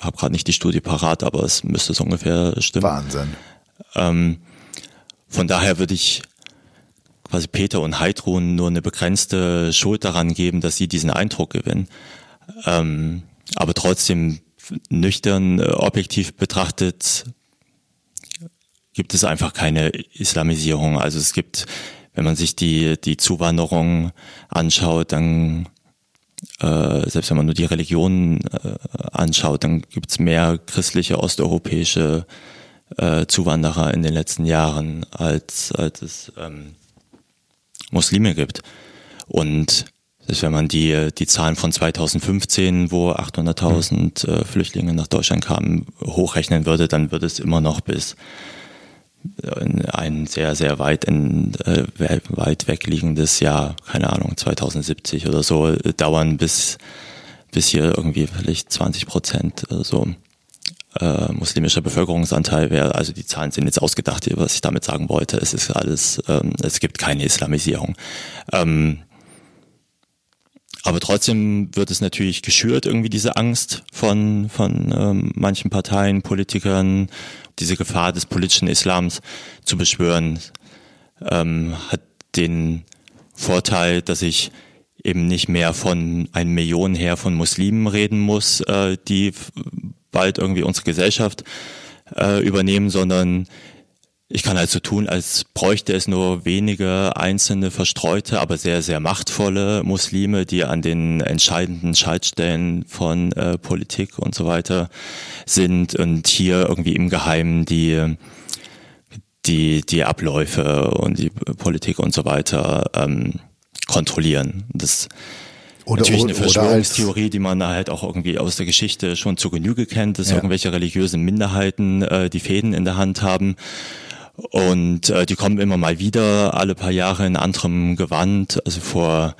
habe gerade nicht die Studie parat, aber es müsste so ungefähr stimmen. Wahnsinn. Ähm, von daher würde ich quasi Peter und Heidrun nur eine begrenzte Schuld daran geben, dass sie diesen Eindruck gewinnen. Ähm, aber trotzdem nüchtern, äh, objektiv betrachtet, gibt es einfach keine Islamisierung. Also es gibt, wenn man sich die, die Zuwanderung anschaut, dann äh, selbst wenn man nur die Religionen äh, anschaut, dann gibt es mehr christliche osteuropäische äh, Zuwanderer in den letzten Jahren, als, als es ähm, Muslime gibt. Und das, wenn man die, die Zahlen von 2015, wo 800.000 äh, Flüchtlinge nach Deutschland kamen, hochrechnen würde, dann würde es immer noch bis in ein sehr, sehr weit, in, äh, weit wegliegendes Jahr, keine Ahnung, 2070 oder so, dauern, bis, bis hier irgendwie vielleicht 20 Prozent oder so äh, muslimischer Bevölkerungsanteil wäre. Also die Zahlen sind jetzt ausgedacht, was ich damit sagen wollte. Es ist alles, ähm, es gibt keine Islamisierung. Ähm, aber trotzdem wird es natürlich geschürt, irgendwie diese Angst von, von ähm, manchen Parteien, Politikern, diese Gefahr des politischen Islams zu beschwören, ähm, hat den Vorteil, dass ich eben nicht mehr von einem Millionen her von Muslimen reden muss, äh, die bald irgendwie unsere Gesellschaft äh, übernehmen, sondern ich kann halt so tun, als bräuchte es nur wenige einzelne verstreute, aber sehr, sehr machtvolle Muslime, die an den entscheidenden Schaltstellen von äh, Politik und so weiter sind und hier irgendwie im Geheimen die die die Abläufe und die Politik und so weiter ähm, kontrollieren. Das oder, natürlich eine Verschwörungstheorie, die man halt auch irgendwie aus der Geschichte schon zu Genüge kennt, dass ja. irgendwelche religiösen Minderheiten äh, die Fäden in der Hand haben und äh, die kommen immer mal wieder, alle paar Jahre in anderem Gewand. Also vor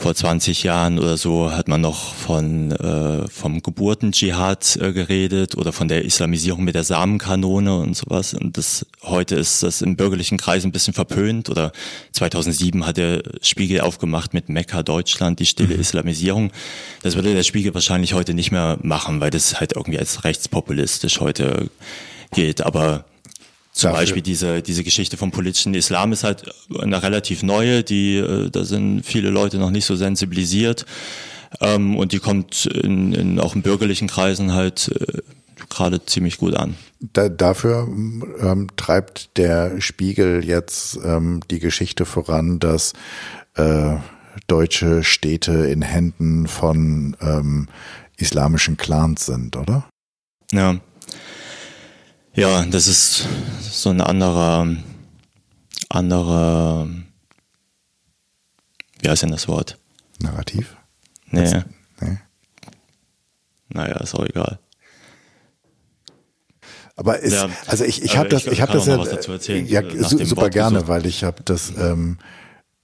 vor 20 Jahren oder so hat man noch von äh, vom Geburtendschihad äh, geredet oder von der Islamisierung mit der Samenkanone und sowas. Und das heute ist das im bürgerlichen Kreis ein bisschen verpönt. Oder 2007 hat der Spiegel aufgemacht mit Mekka Deutschland die stille mhm. Islamisierung. Das würde der Spiegel wahrscheinlich heute nicht mehr machen, weil das halt irgendwie als rechtspopulistisch heute gilt. Aber zum Dafür. Beispiel diese, diese Geschichte vom politischen Islam ist halt eine relativ neue, die, äh, da sind viele Leute noch nicht so sensibilisiert. Ähm, und die kommt in, in auch in bürgerlichen Kreisen halt äh, gerade ziemlich gut an. Da, dafür ähm, treibt der Spiegel jetzt ähm, die Geschichte voran, dass äh, deutsche Städte in Händen von ähm, islamischen Clans sind, oder? Ja. Ja, das ist so ein anderer, anderer, wie heißt denn das Wort? Narrativ? Nee. nee. Naja, ist auch egal. Aber ist, ja, also ich, ich habe das, ich, ich habe das ja, erzählen, ja super Wort gerne, weil ich habe das, ähm,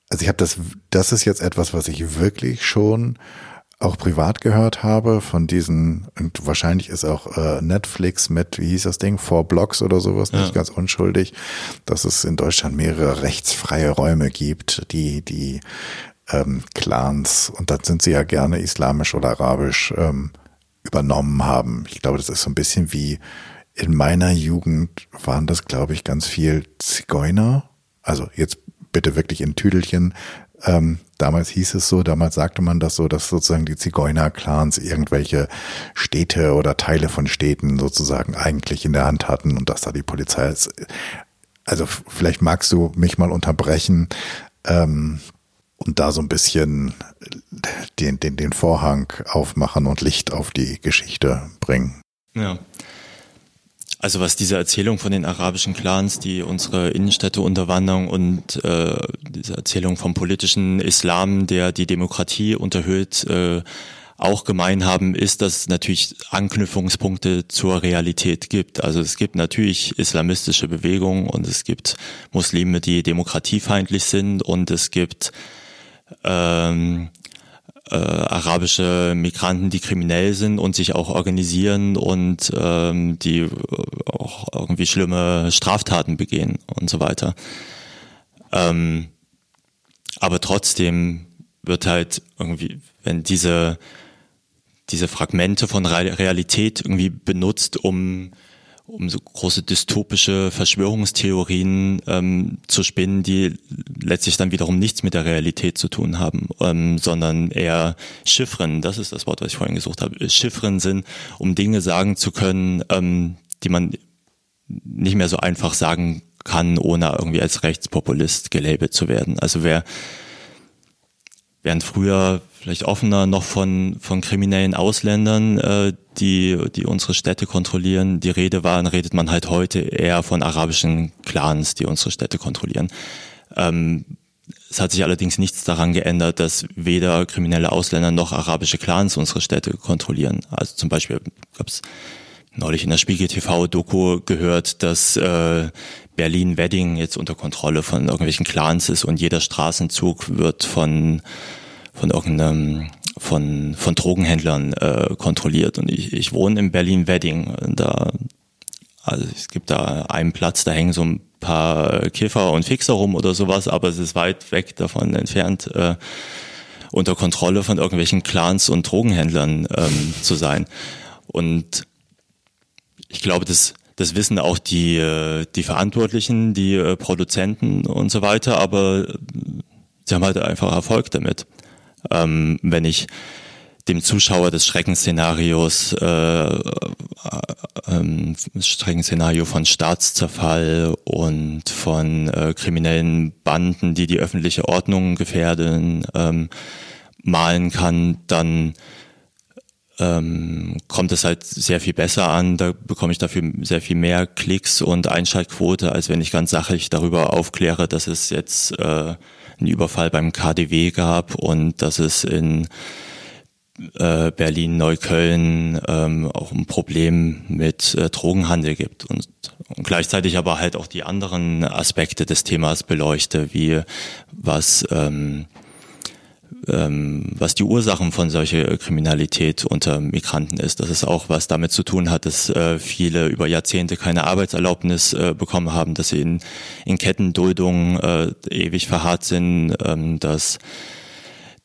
also ich habe das, das ist jetzt etwas, was ich wirklich schon auch privat gehört habe von diesen, und wahrscheinlich ist auch äh, Netflix mit, wie hieß das Ding, Four Blocks oder sowas, ja. nicht ganz unschuldig, dass es in Deutschland mehrere rechtsfreie Räume gibt, die, die ähm, Clans, und dann sind sie ja gerne islamisch oder arabisch ähm, übernommen haben. Ich glaube, das ist so ein bisschen wie in meiner Jugend waren das, glaube ich, ganz viel Zigeuner. Also jetzt bitte wirklich in Tüdelchen, ähm, damals hieß es so, damals sagte man das so, dass sozusagen die Zigeuner-Clans irgendwelche Städte oder Teile von Städten sozusagen eigentlich in der Hand hatten und dass da die Polizei ist. Also vielleicht magst du mich mal unterbrechen ähm, und da so ein bisschen den, den, den Vorhang aufmachen und Licht auf die Geschichte bringen. Ja. Also was diese Erzählung von den arabischen Clans, die unsere Innenstädte unterwandern und äh, diese Erzählung vom politischen Islam, der die Demokratie unterhöht, äh, auch gemein haben, ist, dass es natürlich Anknüpfungspunkte zur Realität gibt. Also es gibt natürlich islamistische Bewegungen und es gibt Muslime, die demokratiefeindlich sind und es gibt ähm, äh, arabische Migranten, die kriminell sind und sich auch organisieren und ähm, die auch irgendwie schlimme Straftaten begehen und so weiter. Ähm, aber trotzdem wird halt irgendwie, wenn diese diese Fragmente von Realität irgendwie benutzt, um um so große dystopische Verschwörungstheorien ähm, zu spinnen, die letztlich dann wiederum nichts mit der Realität zu tun haben, ähm, sondern eher Chiffren, das ist das Wort, was ich vorhin gesucht habe, Chiffren sind, um Dinge sagen zu können, ähm, die man nicht mehr so einfach sagen kann, ohne irgendwie als Rechtspopulist gelabelt zu werden. Also wer während früher vielleicht offener noch von, von kriminellen Ausländern, äh, die, die unsere Städte kontrollieren. Die Rede war, dann redet man halt heute eher von arabischen Clans, die unsere Städte kontrollieren. Ähm, es hat sich allerdings nichts daran geändert, dass weder kriminelle Ausländer noch arabische Clans unsere Städte kontrollieren. Also zum Beispiel gab es neulich in der Spiegel TV-Doku gehört, dass äh, Berlin-Wedding jetzt unter Kontrolle von irgendwelchen Clans ist und jeder Straßenzug wird von von irgendeinem von von Drogenhändlern äh, kontrolliert. Und ich, ich wohne in Berlin Wedding da also es gibt da einen Platz da hängen so ein paar Kiffer und Fixer rum oder sowas aber es ist weit weg davon entfernt äh, unter Kontrolle von irgendwelchen Clans und Drogenhändlern ähm, zu sein. Und ich glaube das das wissen auch die äh, die Verantwortlichen die äh, Produzenten und so weiter aber sie haben halt einfach Erfolg damit ähm, wenn ich dem Zuschauer des Schreckensszenarios, äh, äh, äh, Schreckensszenario von Staatszerfall und von äh, kriminellen Banden, die die öffentliche Ordnung gefährden, ähm, malen kann, dann ähm, kommt es halt sehr viel besser an. Da bekomme ich dafür sehr viel mehr Klicks und Einschaltquote, als wenn ich ganz sachlich darüber aufkläre, dass es jetzt äh, einen Überfall beim KDW gab und dass es in äh, Berlin, Neukölln ähm, auch ein Problem mit äh, Drogenhandel gibt und, und gleichzeitig aber halt auch die anderen Aspekte des Themas beleuchte, wie was ähm, was die Ursachen von solcher Kriminalität unter Migranten ist. Das ist auch was damit zu tun hat, dass äh, viele über Jahrzehnte keine Arbeitserlaubnis äh, bekommen haben, dass sie in, in Kettenduldungen äh, ewig verharrt sind, ähm, dass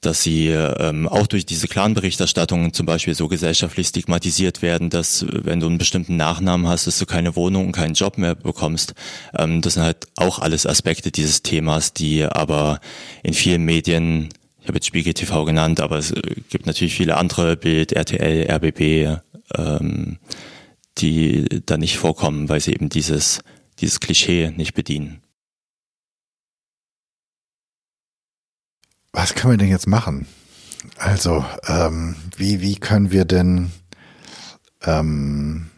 dass sie ähm, auch durch diese Clan-Berichterstattung zum Beispiel so gesellschaftlich stigmatisiert werden, dass wenn du einen bestimmten Nachnamen hast, dass du keine Wohnung und keinen Job mehr bekommst. Ähm, das sind halt auch alles Aspekte dieses Themas, die aber in vielen Medien, ich habe jetzt Spiegel TV genannt, aber es äh, gibt natürlich viele andere, Bild, RTL, RBB, ähm, die da nicht vorkommen, weil sie eben dieses, dieses Klischee nicht bedienen. Was können wir denn jetzt machen? Also, ähm, wie, wie können wir denn, ähm,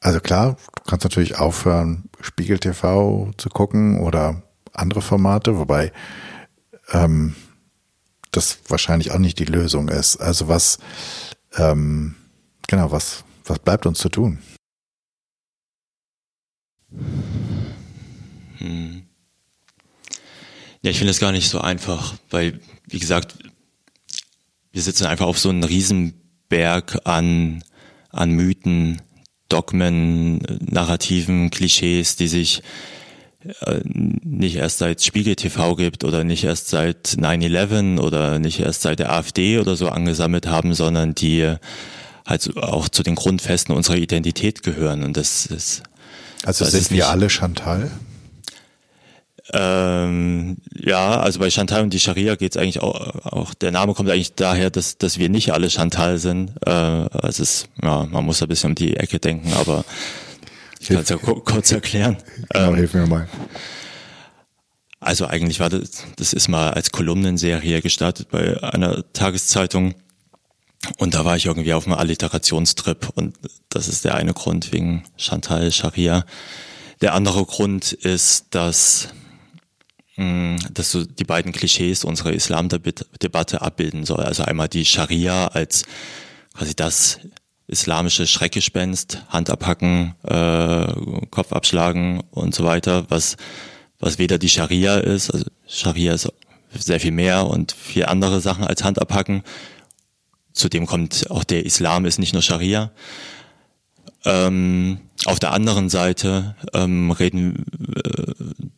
also klar, du kannst natürlich aufhören, Spiegel TV zu gucken oder andere Formate, wobei ähm, das wahrscheinlich auch nicht die Lösung ist. Also was, ähm, genau, was, was bleibt uns zu tun? Hm. Ja, ich finde es gar nicht so einfach, weil, wie gesagt, wir sitzen einfach auf so einem Riesenberg an, an Mythen, Dogmen, Narrativen, Klischees, die sich nicht erst seit Spiegel TV gibt oder nicht erst seit 9-11 oder nicht erst seit der AfD oder so angesammelt haben, sondern die halt auch zu den Grundfesten unserer Identität gehören. Und das ist. Also das sind wir alle Chantal? Ähm, ja, also bei Chantal und die Scharia geht es eigentlich auch, auch, der Name kommt eigentlich daher, dass, dass wir nicht alle Chantal sind. Äh, es ist, ja, man muss ein bisschen um die Ecke denken, aber ich kann es ja kurz erklären. Genau, ähm, hilf mir mal. Also eigentlich war das, das ist mal als Kolumnenserie gestartet bei einer Tageszeitung. Und da war ich irgendwie auf einem Alliterationstrip und das ist der eine Grund wegen Chantal Scharia. Der andere Grund ist, dass Mm, dass so die beiden Klischees unserer Islamdebatte abbilden soll. Also einmal die Scharia als quasi das islamische Schreckgespenst, Hand abhacken, äh, Kopf abschlagen und so weiter, was, was weder die Scharia ist, also Scharia ist sehr viel mehr und viel andere Sachen als Hand abhacken. Zudem kommt auch der Islam ist nicht nur Scharia. Ähm, auf der anderen Seite ähm, reden, äh,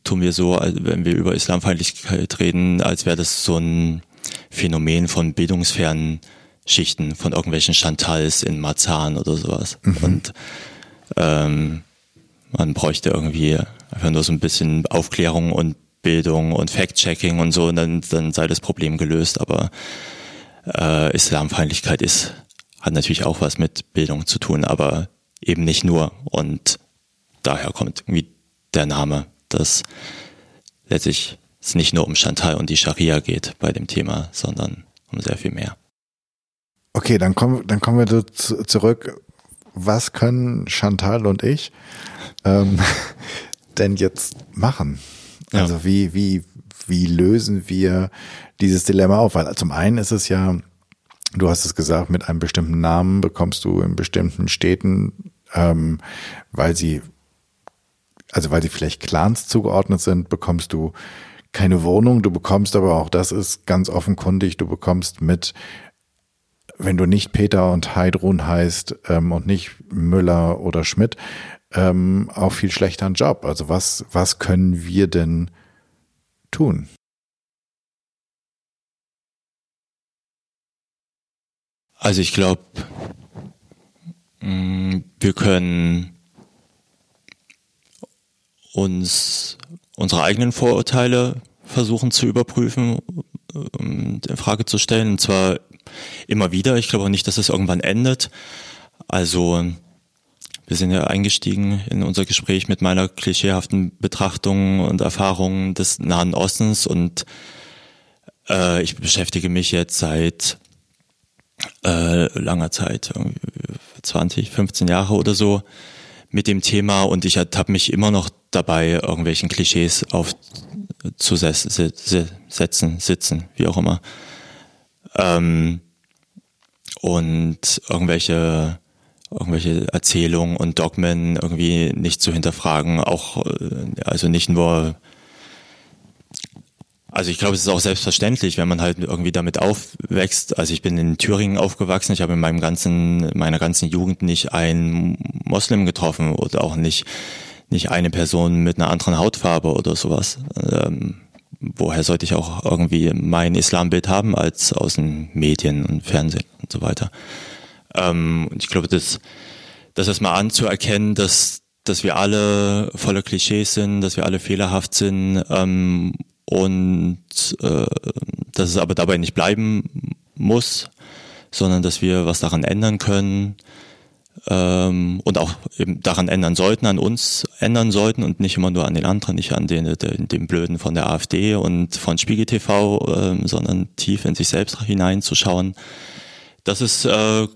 tun wir so, wenn wir über Islamfeindlichkeit reden, als wäre das so ein Phänomen von bildungsfernen Schichten, von irgendwelchen Chantals in Marzahn oder sowas. Mhm. Und ähm, man bräuchte irgendwie einfach nur so ein bisschen Aufklärung und Bildung und Fact-Checking und so, und dann, dann sei das Problem gelöst. Aber äh, Islamfeindlichkeit ist, hat natürlich auch was mit Bildung zu tun, aber eben nicht nur. Und daher kommt irgendwie der Name, dass letztlich es nicht nur um Chantal und die Scharia geht bei dem Thema, sondern um sehr viel mehr. Okay, dann kommen, dann kommen wir zurück. Was können Chantal und ich ähm, denn jetzt machen? Also ja. wie, wie, wie lösen wir dieses Dilemma auf? Weil zum einen ist es ja, du hast es gesagt, mit einem bestimmten Namen bekommst du in bestimmten Städten ähm, weil sie, also weil sie vielleicht Clans zugeordnet sind, bekommst du keine Wohnung, du bekommst aber auch, das ist ganz offenkundig, du bekommst mit, wenn du nicht Peter und Heidrun heißt ähm, und nicht Müller oder Schmidt, ähm, auch viel schlechter einen Job. Also was, was können wir denn tun? Also ich glaube, Mm, wir können uns unsere eigenen Vorurteile versuchen zu überprüfen, ähm, in Frage zu stellen. Und zwar immer wieder. Ich glaube auch nicht, dass es irgendwann endet. Also wir sind ja eingestiegen in unser Gespräch mit meiner klischeehaften Betrachtung und Erfahrung des Nahen Ostens und äh, ich beschäftige mich jetzt seit äh, langer Zeit, 20, 15 Jahre oder so, mit dem Thema und ich habe mich immer noch dabei, irgendwelchen Klischees aufzusetzen, sitzen, wie auch immer. Ähm, und irgendwelche irgendwelche Erzählungen und Dogmen irgendwie nicht zu hinterfragen, auch äh, also nicht nur also ich glaube, es ist auch selbstverständlich, wenn man halt irgendwie damit aufwächst. Also ich bin in Thüringen aufgewachsen, ich habe in meinem ganzen, meiner ganzen Jugend nicht einen Moslem getroffen oder auch nicht, nicht eine Person mit einer anderen Hautfarbe oder sowas. Ähm, woher sollte ich auch irgendwie mein Islambild haben als aus den Medien und Fernsehen und so weiter. Ähm, und ich glaube, das, das ist mal anzuerkennen, dass, dass wir alle voller Klischees sind, dass wir alle fehlerhaft sind ähm, und äh, dass es aber dabei nicht bleiben muss, sondern dass wir was daran ändern können ähm, und auch eben daran ändern sollten, an uns ändern sollten und nicht immer nur an den anderen, nicht an den, den, den Blöden von der AfD und von Spiegel TV, äh, sondern tief in sich selbst hineinzuschauen. Das ist, äh,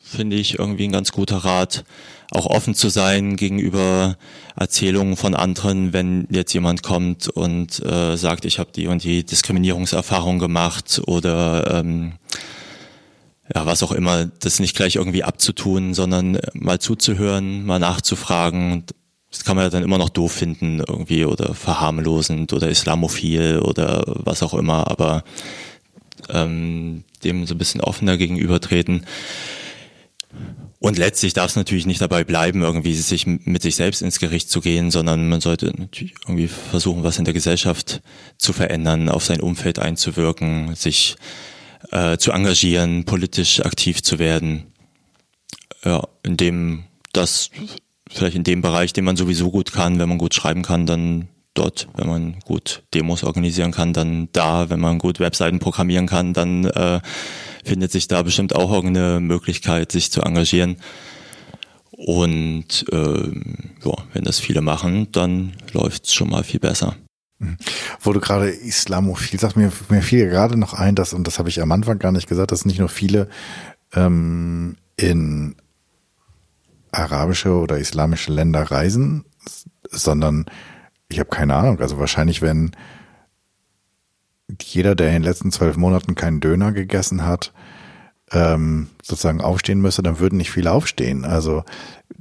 finde ich, irgendwie ein ganz guter Rat auch offen zu sein gegenüber Erzählungen von anderen, wenn jetzt jemand kommt und äh, sagt, ich habe die und die Diskriminierungserfahrung gemacht oder ähm, ja, was auch immer, das nicht gleich irgendwie abzutun, sondern mal zuzuhören, mal nachzufragen. Das kann man ja dann immer noch doof finden irgendwie oder verharmlosend oder islamophil oder was auch immer, aber ähm, dem so ein bisschen offener gegenübertreten. Und letztlich darf es natürlich nicht dabei bleiben, irgendwie sich mit sich selbst ins Gericht zu gehen, sondern man sollte natürlich irgendwie versuchen, was in der Gesellschaft zu verändern, auf sein Umfeld einzuwirken, sich äh, zu engagieren, politisch aktiv zu werden. Ja, in dem das vielleicht in dem Bereich, den man sowieso gut kann, wenn man gut schreiben kann, dann dort, wenn man gut Demos organisieren kann, dann da, wenn man gut Webseiten programmieren kann, dann äh, findet sich da bestimmt auch irgendeine Möglichkeit, sich zu engagieren. Und äh, ja, wenn das viele machen, dann läuft es schon mal viel besser. Wo du gerade Islamophil sagst, mir, mir fiel gerade noch ein, dass, und das habe ich am Anfang gar nicht gesagt, dass nicht nur viele ähm, in arabische oder islamische Länder reisen, sondern ich habe keine Ahnung, also wahrscheinlich, wenn jeder, der in den letzten zwölf Monaten keinen Döner gegessen hat, ähm, sozusagen aufstehen müsste, dann würden nicht viele aufstehen. Also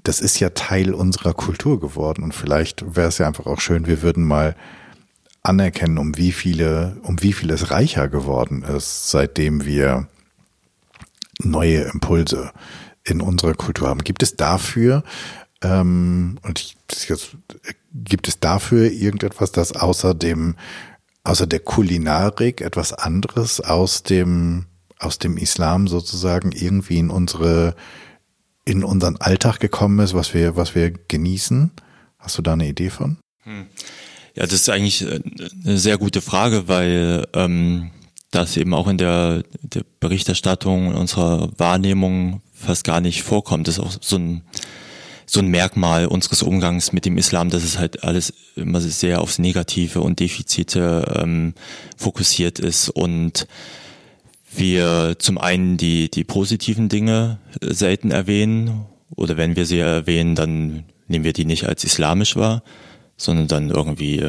das ist ja Teil unserer Kultur geworden und vielleicht wäre es ja einfach auch schön, wir würden mal anerkennen, um wie viele, um wie viel es reicher geworden ist, seitdem wir neue Impulse in unserer Kultur haben. Gibt es dafür ähm, und ich, jetzt, gibt es dafür irgendetwas, das außer dem außer der Kulinarik etwas anderes aus dem, aus dem Islam sozusagen irgendwie in unsere, in unseren Alltag gekommen ist, was wir, was wir genießen? Hast du da eine Idee von? Hm. Ja, das ist eigentlich äh, eine sehr gute Frage, weil ähm, das eben auch in der, der Berichterstattung, unserer Wahrnehmung fast gar nicht vorkommt. Das ist auch so ein so ein Merkmal unseres Umgangs mit dem Islam, dass es halt alles immer sehr aufs Negative und Defizite ähm, fokussiert ist. Und wir zum einen die, die positiven Dinge selten erwähnen. Oder wenn wir sie erwähnen, dann nehmen wir die nicht als islamisch wahr, sondern dann irgendwie,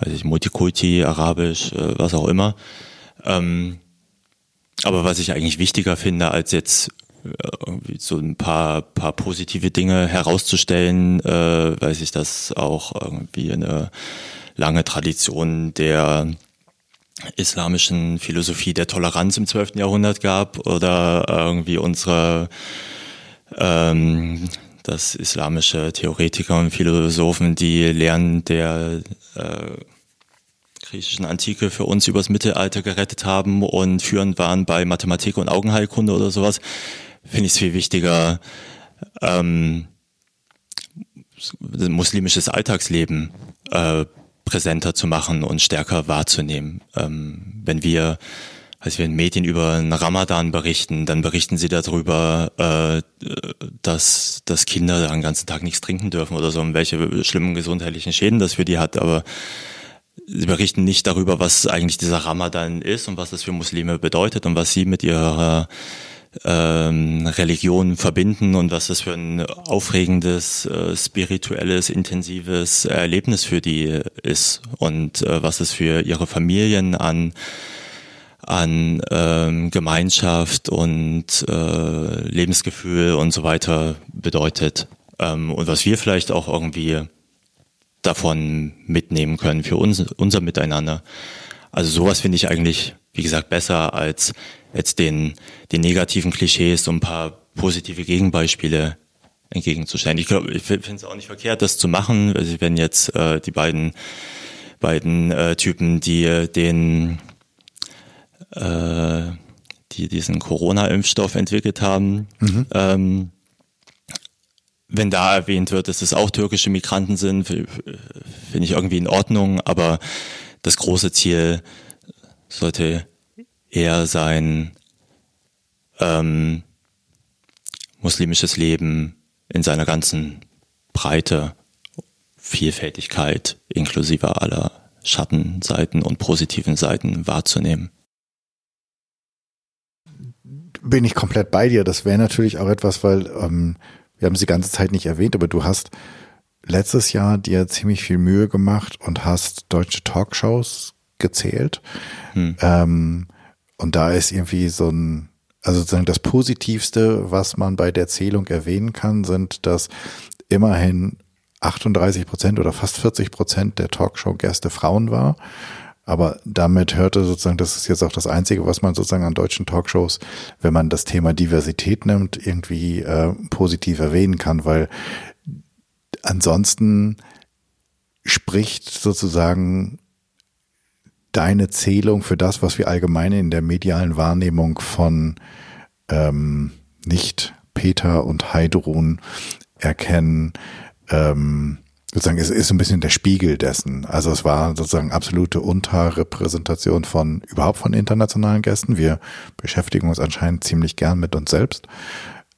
weiß ich, Multikulti, Arabisch, äh, was auch immer. Ähm, aber was ich eigentlich wichtiger finde, als jetzt irgendwie so ein paar, paar positive Dinge herauszustellen, äh, weiß ich, dass auch irgendwie eine lange Tradition der islamischen Philosophie der Toleranz im 12. Jahrhundert gab oder irgendwie unsere ähm, dass islamische Theoretiker und Philosophen die Lehren der äh, griechischen Antike für uns übers Mittelalter gerettet haben und führend waren bei Mathematik und Augenheilkunde oder sowas finde ich es viel wichtiger, ähm, muslimisches Alltagsleben äh, präsenter zu machen und stärker wahrzunehmen. Ähm, wenn wir als wir in Medien über einen Ramadan berichten, dann berichten sie darüber, äh, dass, dass Kinder da den ganzen Tag nichts trinken dürfen oder so und welche schlimmen gesundheitlichen Schäden das für die hat. Aber sie berichten nicht darüber, was eigentlich dieser Ramadan ist und was das für Muslime bedeutet und was sie mit ihrer ähm, Religion verbinden und was das für ein aufregendes, äh, spirituelles, intensives Erlebnis für die ist und äh, was es für ihre Familien an an ähm, Gemeinschaft und äh, Lebensgefühl und so weiter bedeutet. Ähm, und was wir vielleicht auch irgendwie davon mitnehmen können für uns, unser Miteinander. Also sowas finde ich eigentlich, wie gesagt, besser als jetzt den, den negativen Klischees und ein paar positive Gegenbeispiele entgegenzustellen. Ich glaube, ich finde es auch nicht verkehrt, das zu machen. Also wenn jetzt äh, die beiden beiden äh, Typen, die den äh, die diesen Corona-Impfstoff entwickelt haben. Mhm. Ähm, wenn da erwähnt wird, dass es auch türkische Migranten sind, finde ich irgendwie in Ordnung, aber das große Ziel sollte eher sein, ähm, muslimisches Leben in seiner ganzen Breite, Vielfältigkeit inklusive aller Schattenseiten und positiven Seiten wahrzunehmen bin ich komplett bei dir. Das wäre natürlich auch etwas, weil ähm, wir haben es die ganze Zeit nicht erwähnt, aber du hast letztes Jahr dir ziemlich viel Mühe gemacht und hast deutsche Talkshows gezählt. Hm. Ähm, und da ist irgendwie so ein, also sozusagen das Positivste, was man bei der Zählung erwähnen kann, sind, dass immerhin 38 Prozent oder fast 40 Prozent der Talkshow-Gäste Frauen war. Aber damit hörte sozusagen, das ist jetzt auch das Einzige, was man sozusagen an deutschen Talkshows, wenn man das Thema Diversität nimmt, irgendwie äh, positiv erwähnen kann, weil ansonsten spricht sozusagen deine Zählung für das, was wir allgemein in der medialen Wahrnehmung von ähm, nicht Peter und Heidrun erkennen, ähm, sozusagen, es ist ein bisschen der Spiegel dessen. Also es war sozusagen absolute Unterrepräsentation von überhaupt von internationalen Gästen. Wir beschäftigen uns anscheinend ziemlich gern mit uns selbst.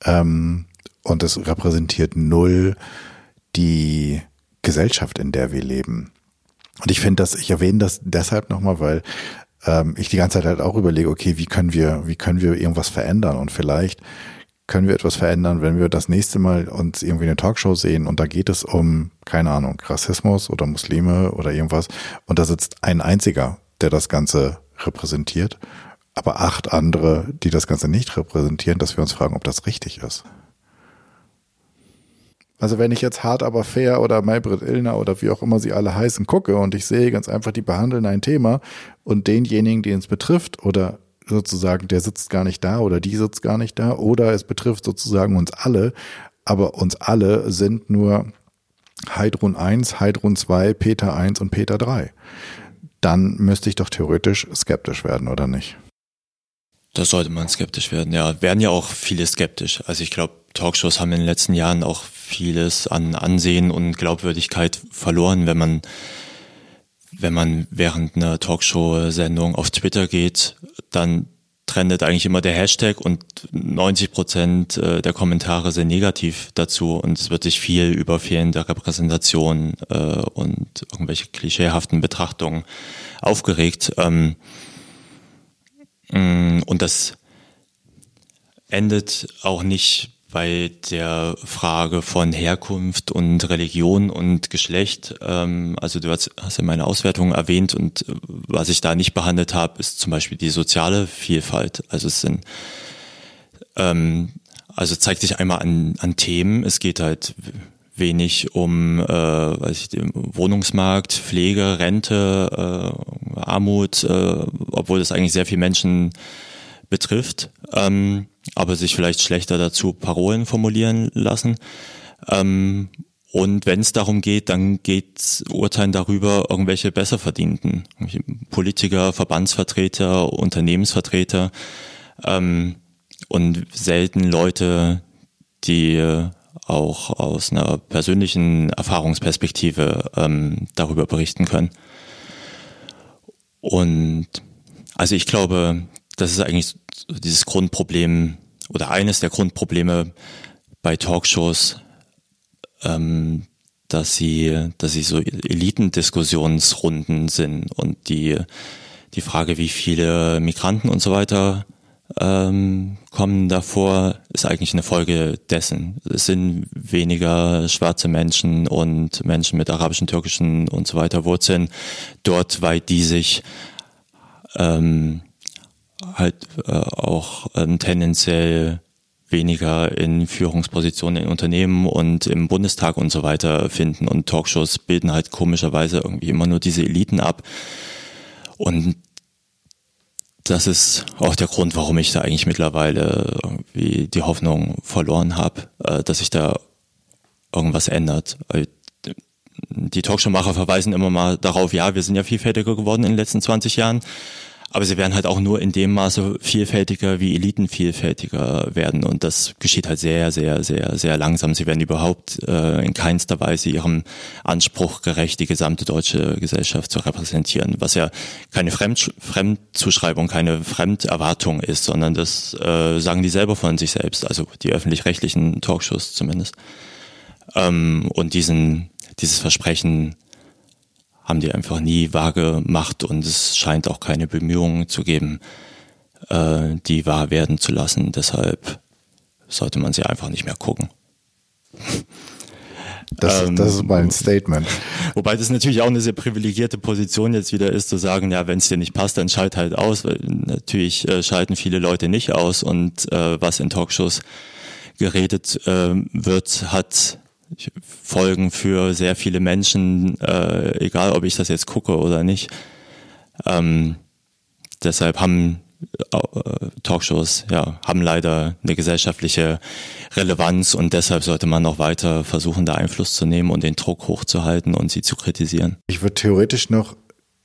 Ähm, und es repräsentiert null die Gesellschaft, in der wir leben. Und ich finde das, ich erwähne das deshalb nochmal, weil ähm, ich die ganze Zeit halt auch überlege, okay, wie können wir, wie können wir irgendwas verändern? Und vielleicht können wir etwas verändern, wenn wir das nächste Mal uns irgendwie eine Talkshow sehen und da geht es um, keine Ahnung, Rassismus oder Muslime oder irgendwas und da sitzt ein einziger, der das Ganze repräsentiert, aber acht andere, die das Ganze nicht repräsentieren, dass wir uns fragen, ob das richtig ist. Also wenn ich jetzt hart aber fair oder Maybrit Illner oder wie auch immer sie alle heißen gucke und ich sehe ganz einfach, die behandeln ein Thema und denjenigen, den es betrifft oder sozusagen, der sitzt gar nicht da oder die sitzt gar nicht da oder es betrifft sozusagen uns alle, aber uns alle sind nur Heidrun 1, Heidrun 2, Peter 1 und Peter 3. Dann müsste ich doch theoretisch skeptisch werden, oder nicht? Da sollte man skeptisch werden, ja. Werden ja auch viele skeptisch. Also ich glaube, Talkshows haben in den letzten Jahren auch vieles an Ansehen und Glaubwürdigkeit verloren, wenn man wenn man während einer Talkshow-Sendung auf Twitter geht, dann trendet eigentlich immer der Hashtag und 90 Prozent äh, der Kommentare sind negativ dazu und es wird sich viel über fehlende Repräsentation äh, und irgendwelche klischeehaften Betrachtungen aufgeregt. Ähm, mm, und das endet auch nicht bei der Frage von Herkunft und Religion und Geschlecht. Ähm, also du hast, ja meine Auswertung erwähnt und was ich da nicht behandelt habe, ist zum Beispiel die soziale Vielfalt. Also es sind ähm, also zeigt sich einmal an, an Themen. Es geht halt wenig um äh, weiß ich, Wohnungsmarkt, Pflege, Rente, äh, Armut, äh, obwohl das eigentlich sehr viele Menschen betrifft. Ähm, aber sich vielleicht schlechter dazu Parolen formulieren lassen. Ähm, und wenn es darum geht, dann geht's Urteilen darüber, irgendwelche Besserverdienten, Politiker, Verbandsvertreter, Unternehmensvertreter ähm, und selten Leute, die auch aus einer persönlichen Erfahrungsperspektive ähm, darüber berichten können. Und also ich glaube, das ist eigentlich dieses Grundproblem oder eines der Grundprobleme bei Talkshows, ähm, dass sie, dass sie so Elitendiskussionsrunden sind und die, die Frage, wie viele Migranten und so weiter ähm, kommen davor, ist eigentlich eine Folge dessen. Es sind weniger schwarze Menschen und Menschen mit arabischen, türkischen und so weiter Wurzeln dort, weil die sich ähm, halt äh, auch ähm, tendenziell weniger in Führungspositionen in Unternehmen und im Bundestag und so weiter finden. Und Talkshows bilden halt komischerweise irgendwie immer nur diese Eliten ab. Und das ist auch der Grund, warum ich da eigentlich mittlerweile irgendwie die Hoffnung verloren habe, äh, dass sich da irgendwas ändert. Die Talkshow-Macher verweisen immer mal darauf, ja, wir sind ja vielfältiger geworden in den letzten 20 Jahren. Aber sie werden halt auch nur in dem Maße vielfältiger, wie Eliten vielfältiger werden. Und das geschieht halt sehr, sehr, sehr, sehr langsam. Sie werden überhaupt äh, in keinster Weise ihrem Anspruch gerecht, die gesamte deutsche Gesellschaft zu repräsentieren. Was ja keine Fremd Fremdzuschreibung, keine Fremderwartung ist, sondern das äh, sagen die selber von sich selbst, also die öffentlich-rechtlichen Talkshows zumindest. Ähm, und diesen, dieses Versprechen haben die einfach nie wahr gemacht und es scheint auch keine Bemühungen zu geben, äh, die wahr werden zu lassen. Deshalb sollte man sie einfach nicht mehr gucken. Das, ähm, das ist mal ein Statement. Wobei das natürlich auch eine sehr privilegierte Position jetzt wieder ist, zu sagen, ja, wenn es dir nicht passt, dann schalt halt aus. Weil natürlich äh, schalten viele Leute nicht aus und äh, was in Talkshows geredet äh, wird, hat Folgen für sehr viele Menschen, äh, egal ob ich das jetzt gucke oder nicht. Ähm, deshalb haben äh, Talkshows ja, haben leider eine gesellschaftliche Relevanz und deshalb sollte man noch weiter versuchen, da Einfluss zu nehmen und den Druck hochzuhalten und sie zu kritisieren. Ich würde theoretisch noch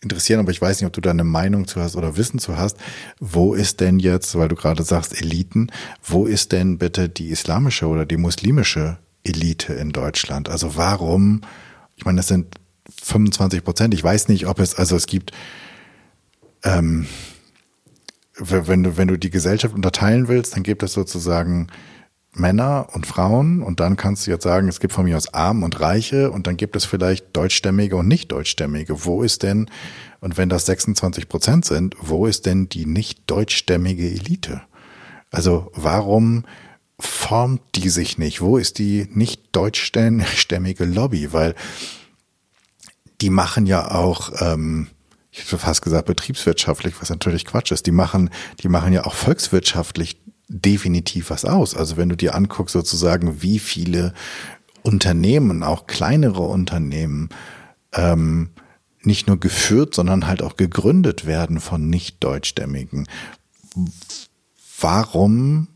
interessieren, aber ich weiß nicht, ob du da eine Meinung zu hast oder Wissen zu hast. Wo ist denn jetzt, weil du gerade sagst Eliten, wo ist denn bitte die islamische oder die muslimische Elite in Deutschland? Also warum, ich meine, das sind 25 Prozent, ich weiß nicht, ob es, also es gibt, ähm, wenn du, wenn du die Gesellschaft unterteilen willst, dann gibt es sozusagen Männer und Frauen und dann kannst du jetzt sagen, es gibt von mir aus Arm und Reiche und dann gibt es vielleicht Deutschstämmige und Nicht-Deutschstämmige. Wo ist denn, und wenn das 26 Prozent sind, wo ist denn die nicht-deutschstämmige Elite? Also warum formt die sich nicht? Wo ist die nicht deutschstämmige Lobby? Weil die machen ja auch, ähm, ich hätte fast gesagt betriebswirtschaftlich, was natürlich Quatsch ist. Die machen, die machen ja auch volkswirtschaftlich definitiv was aus. Also wenn du dir anguckst sozusagen, wie viele Unternehmen, auch kleinere Unternehmen, ähm, nicht nur geführt, sondern halt auch gegründet werden von nicht-deutschstämmigen. Warum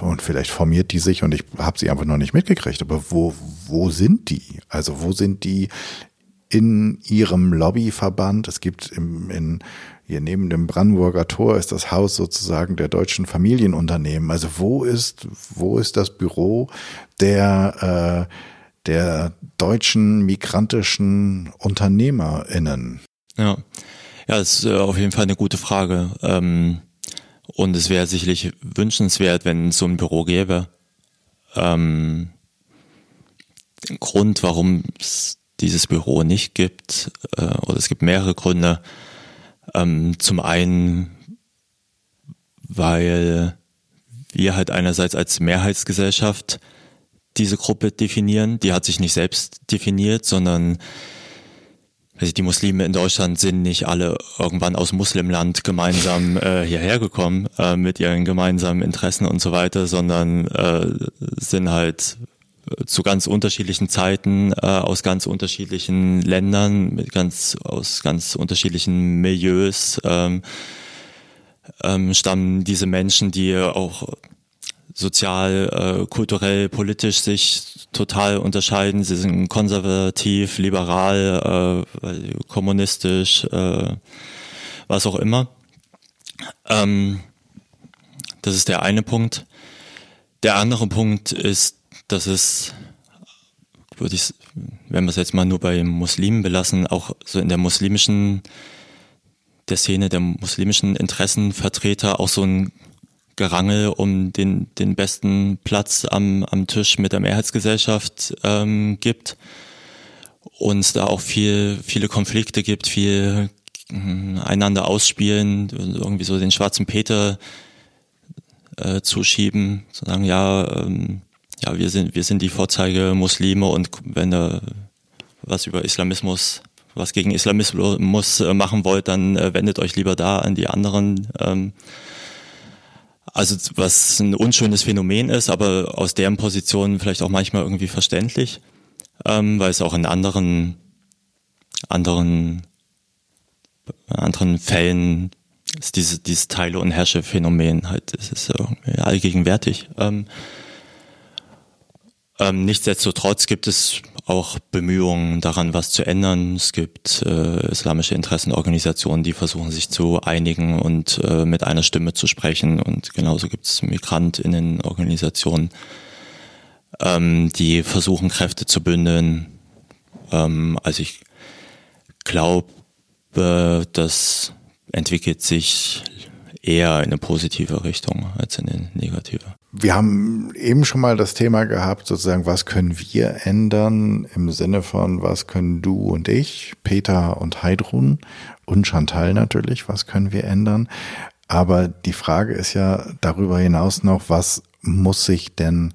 und vielleicht formiert die sich und ich habe sie einfach noch nicht mitgekriegt, aber wo, wo sind die? Also wo sind die in ihrem Lobbyverband? Es gibt im, in, hier neben dem Brandenburger Tor ist das Haus sozusagen der deutschen Familienunternehmen. Also wo ist, wo ist das Büro der, äh, der deutschen migrantischen UnternehmerInnen? Ja, ja, das ist äh, auf jeden Fall eine gute Frage. Ähm und es wäre sicherlich wünschenswert, wenn es so ein Büro gäbe. Ähm, Grund, warum es dieses Büro nicht gibt, äh, oder es gibt mehrere Gründe. Ähm, zum einen, weil wir halt einerseits als Mehrheitsgesellschaft diese Gruppe definieren. Die hat sich nicht selbst definiert, sondern die Muslime in Deutschland sind nicht alle irgendwann aus Muslimland gemeinsam äh, hierher gekommen äh, mit ihren gemeinsamen Interessen und so weiter, sondern äh, sind halt äh, zu ganz unterschiedlichen Zeiten äh, aus ganz unterschiedlichen Ländern mit ganz aus ganz unterschiedlichen Milieus ähm, ähm, stammen diese Menschen, die auch sozial, äh, kulturell, politisch sich total unterscheiden. Sie sind konservativ, liberal, äh, kommunistisch, äh, was auch immer. Ähm, das ist der eine Punkt. Der andere Punkt ist dass es, würde ich, wenn wir es jetzt mal nur bei Muslimen belassen, auch so in der muslimischen, der Szene der muslimischen Interessenvertreter auch so ein Gerangel um den, den besten Platz am, am Tisch mit der Mehrheitsgesellschaft ähm, gibt. Und da auch viel, viele Konflikte gibt, viel äh, einander ausspielen, irgendwie so den schwarzen Peter äh, zuschieben, zu sagen, ja, ähm, ja, wir sind, wir sind die Vorzeige Muslime und wenn ihr was über Islamismus, was gegen Islamismus äh, machen wollt, dann äh, wendet euch lieber da an die anderen. Ähm, also was ein unschönes Phänomen ist, aber aus deren Position vielleicht auch manchmal irgendwie verständlich, ähm, weil es auch in anderen anderen anderen Fällen ist diese, dieses Teile- und Herrsche-Phänomen halt, es ist irgendwie allgegenwärtig. Ähm, ähm, nichtsdestotrotz gibt es auch Bemühungen daran, was zu ändern. Es gibt äh, islamische Interessenorganisationen, die versuchen sich zu einigen und äh, mit einer Stimme zu sprechen. Und genauso gibt es Migrantinnenorganisationen, ähm, die versuchen, Kräfte zu bündeln. Ähm, also ich glaube, das entwickelt sich eher in eine positive Richtung als in eine negative. Wir haben eben schon mal das Thema gehabt, sozusagen, was können wir ändern im Sinne von, was können du und ich, Peter und Heidrun und Chantal natürlich, was können wir ändern? Aber die Frage ist ja darüber hinaus noch, was muss sich denn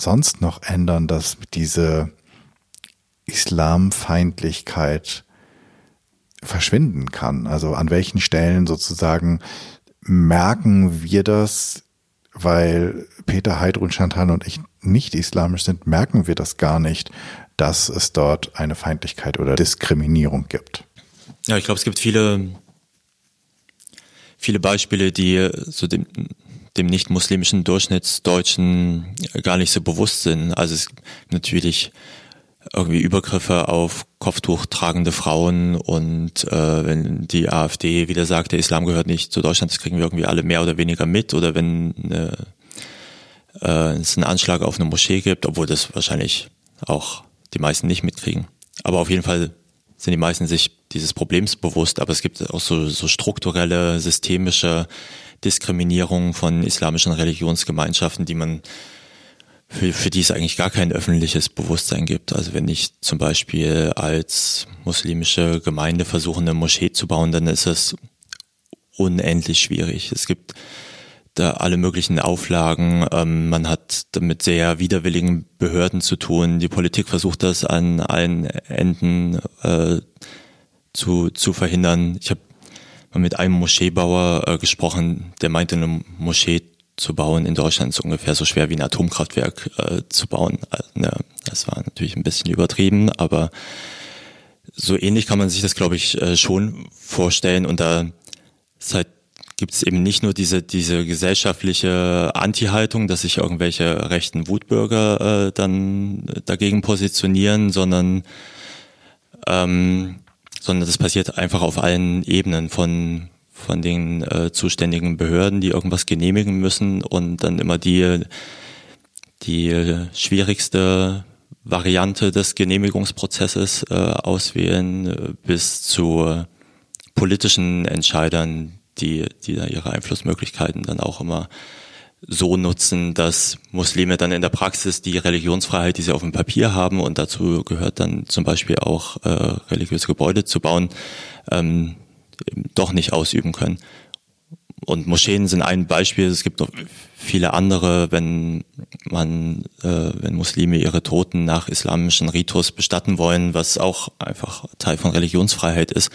sonst noch ändern, dass diese Islamfeindlichkeit verschwinden kann? Also an welchen Stellen sozusagen merken wir das, weil Peter Heidrun, Chantal und ich nicht islamisch sind, merken wir das gar nicht, dass es dort eine Feindlichkeit oder Diskriminierung gibt. Ja, ich glaube, es gibt viele, viele Beispiele, die so dem, dem nicht-muslimischen Durchschnittsdeutschen gar nicht so bewusst sind. Also es gibt natürlich irgendwie Übergriffe auf Kopftuch tragende Frauen und äh, wenn die AfD wieder sagt, der Islam gehört nicht zu Deutschland, das kriegen wir irgendwie alle mehr oder weniger mit oder wenn eine, äh, es einen Anschlag auf eine Moschee gibt, obwohl das wahrscheinlich auch die meisten nicht mitkriegen. Aber auf jeden Fall sind die meisten sich dieses Problems bewusst, aber es gibt auch so, so strukturelle, systemische Diskriminierung von islamischen Religionsgemeinschaften, die man für, für die es eigentlich gar kein öffentliches Bewusstsein gibt. Also wenn ich zum Beispiel als muslimische Gemeinde versuche, eine Moschee zu bauen, dann ist das unendlich schwierig. Es gibt da alle möglichen Auflagen. Ähm, man hat mit sehr widerwilligen Behörden zu tun. Die Politik versucht das an allen Enden äh, zu, zu verhindern. Ich habe mit einem Moscheebauer äh, gesprochen, der meinte, eine Moschee zu bauen in Deutschland ist ungefähr so schwer wie ein Atomkraftwerk äh, zu bauen. Also, ne, das war natürlich ein bisschen übertrieben, aber so ähnlich kann man sich das, glaube ich, äh, schon vorstellen. Und da halt, gibt es eben nicht nur diese, diese gesellschaftliche Anti-Haltung, dass sich irgendwelche rechten Wutbürger äh, dann dagegen positionieren, sondern ähm, sondern das passiert einfach auf allen Ebenen von von den äh, zuständigen Behörden, die irgendwas genehmigen müssen und dann immer die, die schwierigste Variante des Genehmigungsprozesses äh, auswählen, äh, bis zu politischen Entscheidern, die, die da ihre Einflussmöglichkeiten dann auch immer so nutzen, dass Muslime dann in der Praxis die Religionsfreiheit, die sie auf dem Papier haben, und dazu gehört dann zum Beispiel auch äh, religiöse Gebäude zu bauen, ähm, doch nicht ausüben können. Und Moscheen sind ein Beispiel. Es gibt noch viele andere, wenn man, äh, wenn Muslime ihre Toten nach islamischen Ritus bestatten wollen, was auch einfach Teil von Religionsfreiheit ist,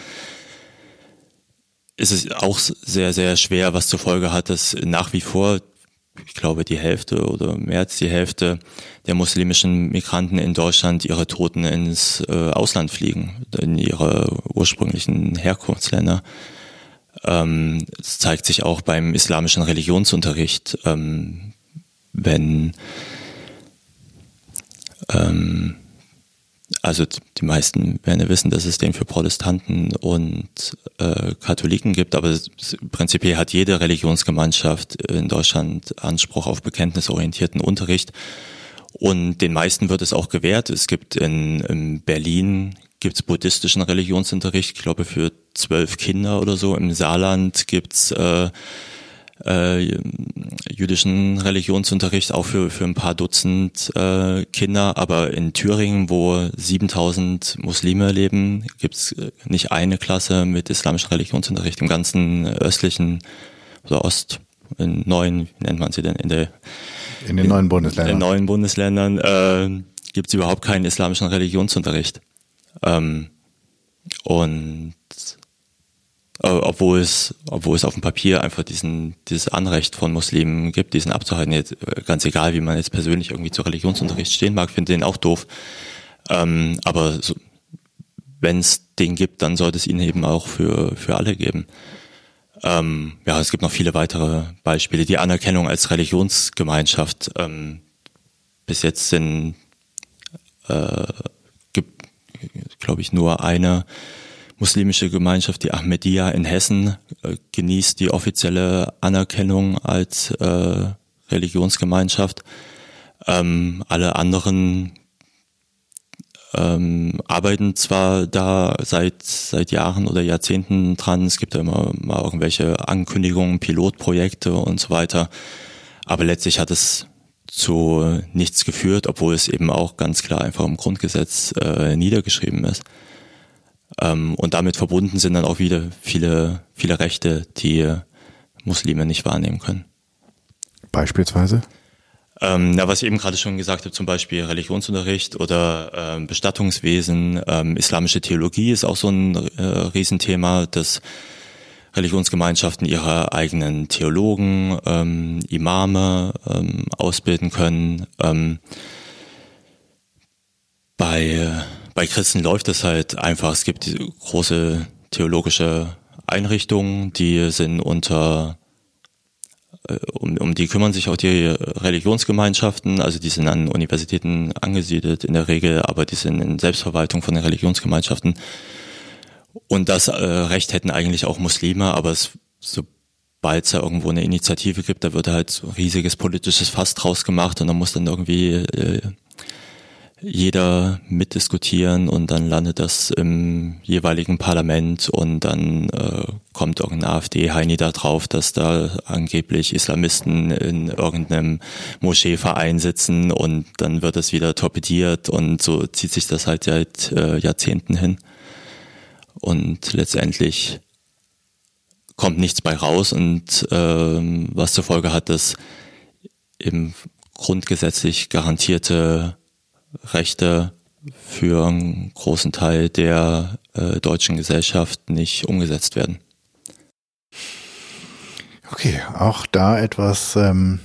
ist es auch sehr, sehr schwer, was zur Folge hat, dass nach wie vor, ich glaube, die Hälfte oder mehr als die Hälfte der muslimischen Migranten in Deutschland ihre Toten ins äh, Ausland fliegen, in ihre ursprünglichen Herkunftsländer. Ähm, das zeigt sich auch beim islamischen Religionsunterricht, ähm, wenn ähm, also die meisten werden ja wissen, dass es den für Protestanten und äh, Katholiken gibt, aber prinzipiell hat jede Religionsgemeinschaft in Deutschland Anspruch auf bekenntnisorientierten Unterricht. Und den meisten wird es auch gewährt. Es gibt in, in Berlin gibt's buddhistischen Religionsunterricht, ich glaube für zwölf Kinder oder so. Im Saarland gibt's äh, äh, jüdischen Religionsunterricht auch für, für ein paar Dutzend äh, Kinder. Aber in Thüringen, wo 7000 Muslime leben, gibt's äh, nicht eine Klasse mit islamischem Religionsunterricht. Im ganzen östlichen oder Ost, in neuen, wie nennt man sie denn, in der in den neuen Bundesländern. In den neuen Bundesländern äh, gibt es überhaupt keinen islamischen Religionsunterricht. Ähm, und äh, obwohl es, obwohl es auf dem Papier einfach diesen, dieses Anrecht von Muslimen gibt, diesen abzuhalten, jetzt, äh, ganz egal, wie man jetzt persönlich irgendwie zu Religionsunterricht stehen mag, finde den auch doof. Ähm, aber so, wenn es den gibt, dann sollte es ihn eben auch für, für alle geben. Ähm, ja, es gibt noch viele weitere Beispiele. Die Anerkennung als Religionsgemeinschaft. Ähm, bis jetzt sind, äh, gibt, glaube ich, nur eine muslimische Gemeinschaft, die Ahmadiyya in Hessen, äh, genießt die offizielle Anerkennung als äh, Religionsgemeinschaft. Ähm, alle anderen ähm, arbeiten zwar da seit seit Jahren oder Jahrzehnten dran. Es gibt ja immer mal irgendwelche Ankündigungen, Pilotprojekte und so weiter. Aber letztlich hat es zu nichts geführt, obwohl es eben auch ganz klar einfach im Grundgesetz äh, niedergeschrieben ist. Ähm, und damit verbunden sind dann auch wieder viele, viele Rechte, die Muslime nicht wahrnehmen können. Beispielsweise? Ähm, na, was ich eben gerade schon gesagt habe, zum Beispiel Religionsunterricht oder ähm, Bestattungswesen, ähm, islamische Theologie ist auch so ein äh, Riesenthema, dass Religionsgemeinschaften ihre eigenen Theologen, ähm, Imame ähm, ausbilden können. Ähm, bei, bei Christen läuft es halt einfach, es gibt große theologische Einrichtungen, die sind unter äh, um, um die kümmern sich auch die Religionsgemeinschaften, also die sind an Universitäten angesiedelt in der Regel, aber die sind in Selbstverwaltung von den Religionsgemeinschaften. Und das äh, Recht hätten eigentlich auch Muslime, aber es, sobald es da irgendwo eine Initiative gibt, da wird halt so ein riesiges politisches Fass draus gemacht und dann muss dann irgendwie äh, jeder mitdiskutieren und dann landet das im jeweiligen Parlament und dann äh, kommt irgendein AfD-Heini da drauf, dass da angeblich Islamisten in irgendeinem Moscheeverein sitzen und dann wird das wieder torpediert und so zieht sich das halt seit äh, Jahrzehnten hin. Und letztendlich kommt nichts bei raus und äh, was zur Folge hat, dass eben grundgesetzlich garantierte Rechte für einen großen Teil der äh, deutschen Gesellschaft nicht umgesetzt werden. Okay, auch da etwas, ähm,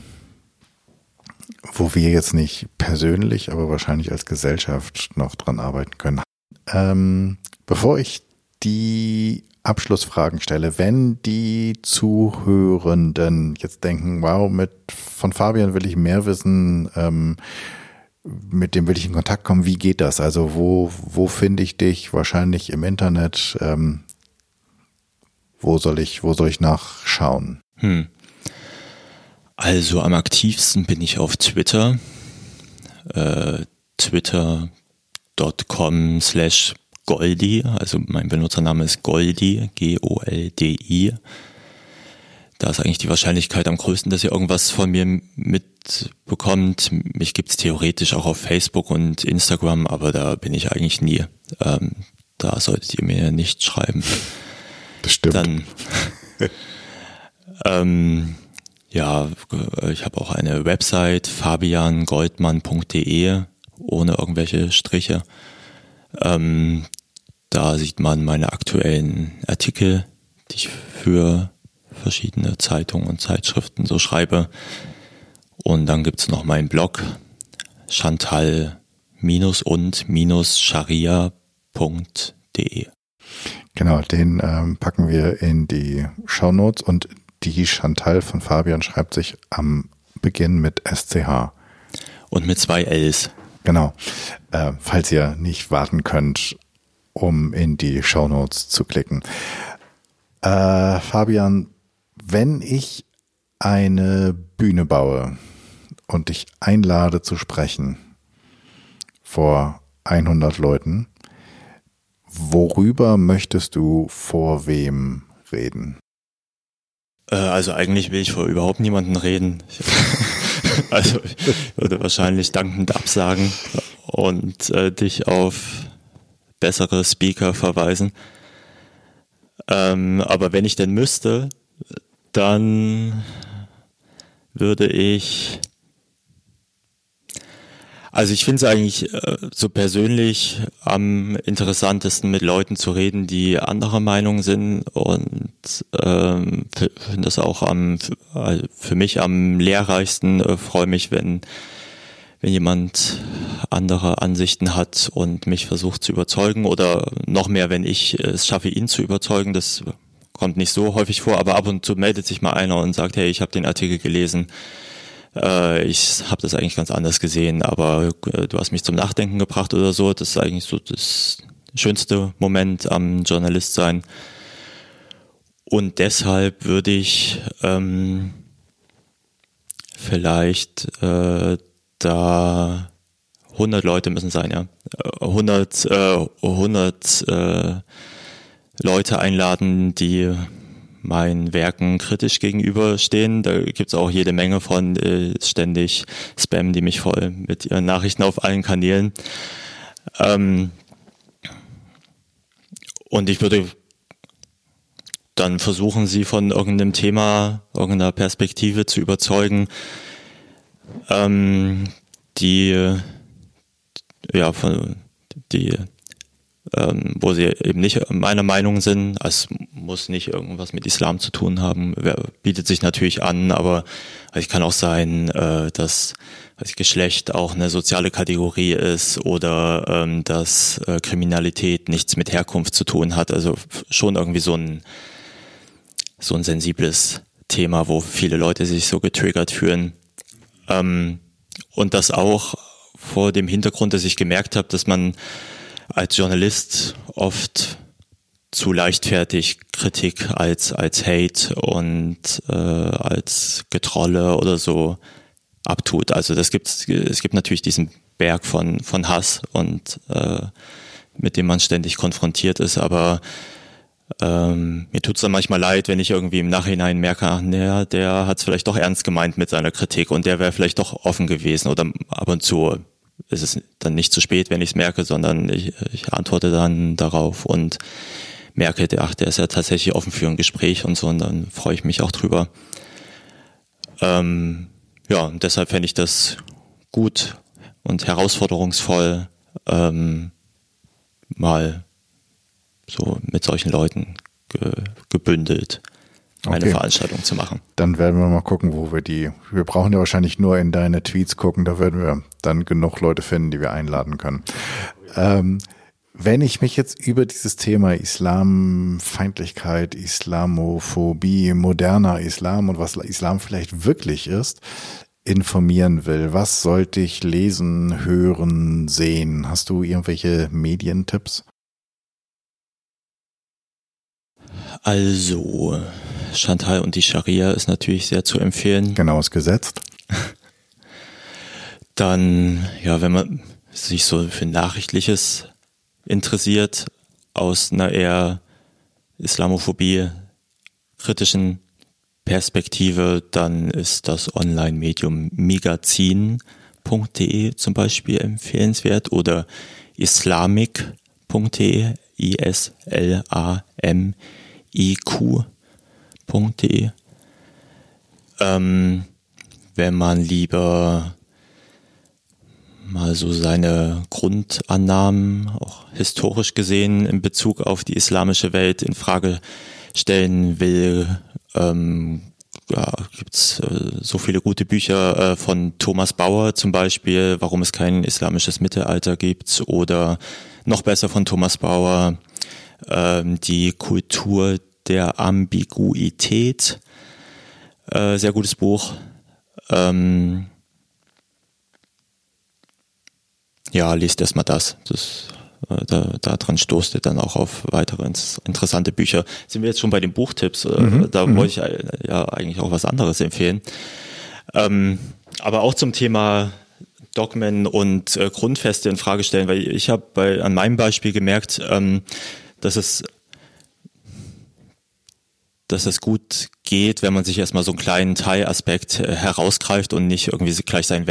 wo wir jetzt nicht persönlich, aber wahrscheinlich als Gesellschaft noch dran arbeiten können. Ähm, bevor ich die Abschlussfragen stelle, wenn die Zuhörenden jetzt denken, wow, mit von Fabian will ich mehr wissen, ähm, mit dem will ich in Kontakt kommen. Wie geht das? Also wo, wo finde ich dich? Wahrscheinlich im Internet. Ähm, wo soll ich, wo soll ich nachschauen? Hm. Also am aktivsten bin ich auf Twitter. Äh, Twitter.com slash Goldi, also mein Benutzername ist Goldi, G-O-L-D-I. Da ist eigentlich die Wahrscheinlichkeit am größten, dass ihr irgendwas von mir mitbekommt. Mich gibt's theoretisch auch auf Facebook und Instagram, aber da bin ich eigentlich nie. Ähm, da solltet ihr mir nicht schreiben. Das stimmt. Dann, ähm, ja, ich habe auch eine Website, fabiangoldmann.de, ohne irgendwelche Striche. Ähm, da sieht man meine aktuellen Artikel, die ich für verschiedene Zeitungen und Zeitschriften so schreibe. Und dann gibt's noch meinen Blog chantal und-sharia.de. Genau, den ähm, packen wir in die Shownotes und die Chantal von Fabian schreibt sich am Beginn mit SCH. Und mit zwei Ls. Genau. Äh, falls ihr nicht warten könnt, um in die Shownotes zu klicken. Äh, Fabian, wenn ich eine Bühne baue und dich einlade zu sprechen vor 100 Leuten, worüber möchtest du vor wem reden? Äh, also eigentlich will ich vor überhaupt niemanden reden. also ich würde wahrscheinlich dankend absagen und äh, dich auf bessere Speaker verweisen. Ähm, aber wenn ich denn müsste, dann würde ich also ich finde es eigentlich äh, so persönlich am interessantesten mit Leuten zu reden, die anderer Meinung sind und ähm, finde das auch am äh, für mich am lehrreichsten. Äh, Freue mich, wenn wenn jemand andere Ansichten hat und mich versucht zu überzeugen oder noch mehr, wenn ich es schaffe, ihn zu überzeugen. Das kommt nicht so häufig vor, aber ab und zu meldet sich mal einer und sagt, hey, ich habe den Artikel gelesen äh, ich habe das eigentlich ganz anders gesehen, aber äh, du hast mich zum Nachdenken gebracht oder so. Das ist eigentlich so das schönste Moment am Journalist sein. Und deshalb würde ich ähm, vielleicht äh, da 100 Leute müssen sein, ja. 100, äh, 100 äh, Leute einladen, die meinen Werken kritisch gegenüberstehen. Da gibt's auch jede Menge von äh, ständig Spam, die mich voll mit ihren Nachrichten auf allen Kanälen. Ähm, und ich würde dann versuchen, sie von irgendeinem Thema, irgendeiner Perspektive zu überzeugen, ähm, die ja von die ähm, wo sie eben nicht meiner Meinung sind. Es muss nicht irgendwas mit Islam zu tun haben, bietet sich natürlich an, aber es kann auch sein, äh, dass weiß Geschlecht auch eine soziale Kategorie ist oder ähm, dass äh, Kriminalität nichts mit Herkunft zu tun hat. Also schon irgendwie so ein so ein sensibles Thema, wo viele Leute sich so getriggert fühlen. Ähm, und das auch vor dem Hintergrund, dass ich gemerkt habe, dass man als Journalist oft zu leichtfertig Kritik als als Hate und äh, als Getrolle oder so abtut. Also das gibt es gibt natürlich diesen Berg von von Hass und äh, mit dem man ständig konfrontiert ist, aber ähm, mir tut's dann manchmal leid, wenn ich irgendwie im Nachhinein merke, ach, naja, der hat's vielleicht doch ernst gemeint mit seiner Kritik und der wäre vielleicht doch offen gewesen oder ab und zu ist es dann nicht zu spät, wenn ich es merke, sondern ich, ich antworte dann darauf und merke, ach, der ist ja tatsächlich offen für ein Gespräch und so und dann freue ich mich auch drüber. Ähm, ja, und deshalb fände ich das gut und herausforderungsvoll, ähm, mal so mit solchen Leuten ge gebündelt eine okay. Veranstaltung zu machen. Dann werden wir mal gucken, wo wir die. Wir brauchen ja wahrscheinlich nur in deine Tweets gucken, da werden wir dann genug Leute finden, die wir einladen können. Ähm, wenn ich mich jetzt über dieses Thema Islamfeindlichkeit, Islamophobie, moderner Islam und was Islam vielleicht wirklich ist, informieren will, was sollte ich lesen, hören, sehen? Hast du irgendwelche Medientipps? Also, Chantal und die Scharia ist natürlich sehr zu empfehlen. Genau, ist gesetzt. Dann, ja, wenn man sich so für Nachrichtliches interessiert, aus einer eher Islamophobie kritischen Perspektive, dann ist das Online-Medium migazin.de zum Beispiel empfehlenswert oder islamic.de, I-S-L-A-M-I-Q www.ecom.de. Ähm, wenn man lieber mal so seine Grundannahmen, auch historisch gesehen, in Bezug auf die islamische Welt in Frage stellen will, ähm, ja, gibt's äh, so viele gute Bücher äh, von Thomas Bauer zum Beispiel, warum es kein islamisches Mittelalter gibt, oder noch besser von Thomas Bauer, die Kultur der Ambiguität. Äh, sehr gutes Buch. Ähm, ja, liest erstmal das. das äh, da, daran stoßt ihr dann auch auf weitere interessante Bücher. Sind wir jetzt schon bei den Buchtipps? Äh, mhm, da wollte ich ja eigentlich auch was anderes empfehlen. Ähm, aber auch zum Thema Dogmen und Grundfeste in Frage stellen, weil ich habe an meinem Beispiel gemerkt, ähm, dass es dass es gut geht, wenn man sich erstmal so einen kleinen Teilaspekt äh, herausgreift und nicht irgendwie gleich sein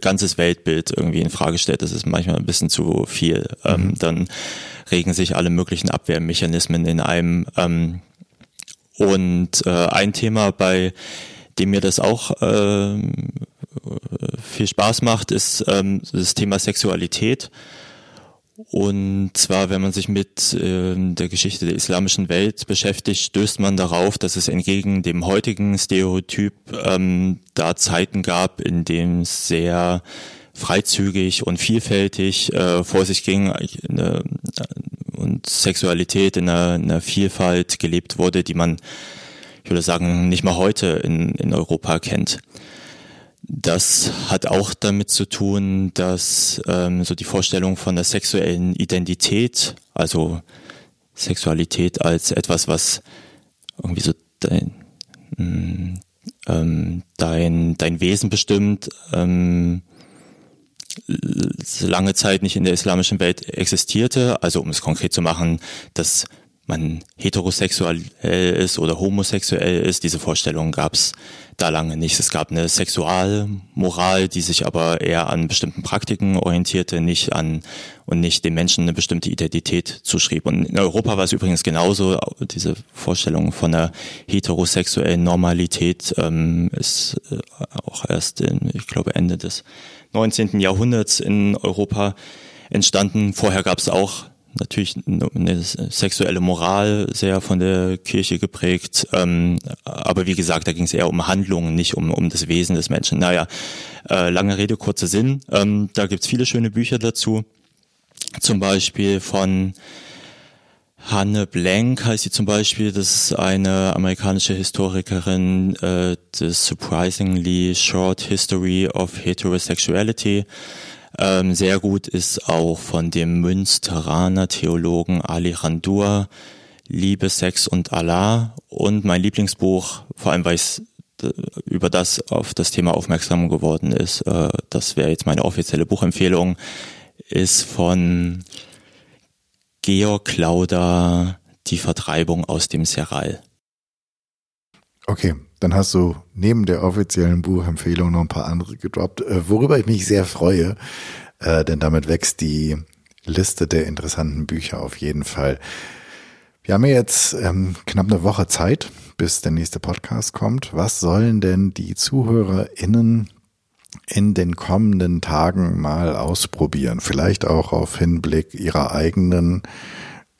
ganzes Weltbild irgendwie in Frage stellt. Das ist manchmal ein bisschen zu viel. Ähm, mhm. dann regen sich alle möglichen Abwehrmechanismen in einem. Ähm, und äh, ein Thema, bei dem mir das auch äh, viel Spaß macht, ist ähm, das Thema Sexualität. Und zwar, wenn man sich mit äh, der Geschichte der islamischen Welt beschäftigt, stößt man darauf, dass es entgegen dem heutigen Stereotyp ähm, da Zeiten gab, in denen es sehr freizügig und vielfältig äh, vor sich ging äh, und Sexualität in einer, in einer Vielfalt gelebt wurde, die man, ich würde sagen, nicht mal heute in, in Europa kennt. Das hat auch damit zu tun, dass ähm, so die Vorstellung von der sexuellen Identität, also Sexualität als etwas, was irgendwie so dein, mm, ähm, dein, dein Wesen bestimmt, ähm, lange Zeit nicht in der islamischen Welt existierte. Also um es konkret zu machen, dass man heterosexuell ist oder homosexuell ist. Diese Vorstellung gab es da lange nicht. Es gab eine Sexualmoral, die sich aber eher an bestimmten Praktiken orientierte, nicht an und nicht den Menschen eine bestimmte Identität zuschrieb. Und in Europa war es übrigens genauso. Diese Vorstellung von einer heterosexuellen Normalität ähm, ist äh, auch erst, in, ich glaube, Ende des 19. Jahrhunderts in Europa entstanden. Vorher gab es auch natürlich eine sexuelle Moral sehr von der Kirche geprägt. Ähm, aber wie gesagt, da ging es eher um Handlungen, nicht um, um das Wesen des Menschen. Naja, äh, lange Rede, kurzer Sinn. Ähm, da gibt's viele schöne Bücher dazu. Zum Beispiel von Hanne Blank heißt sie zum Beispiel. Das ist eine amerikanische Historikerin, äh, The Surprisingly Short History of Heterosexuality. Ähm, sehr gut ist auch von dem Münsteraner Theologen Ali Randur, Liebe, Sex und Allah. Und mein Lieblingsbuch, vor allem weil es äh, über das auf das Thema aufmerksam geworden ist, äh, das wäre jetzt meine offizielle Buchempfehlung, ist von Georg Klauder, Die Vertreibung aus dem Seral. Okay, dann hast du neben der offiziellen Buchempfehlung noch ein paar andere gedroppt, äh, worüber ich mich sehr freue, äh, denn damit wächst die Liste der interessanten Bücher auf jeden Fall. Wir haben ja jetzt ähm, knapp eine Woche Zeit, bis der nächste Podcast kommt. Was sollen denn die ZuhörerInnen in den kommenden Tagen mal ausprobieren? Vielleicht auch auf Hinblick ihrer eigenen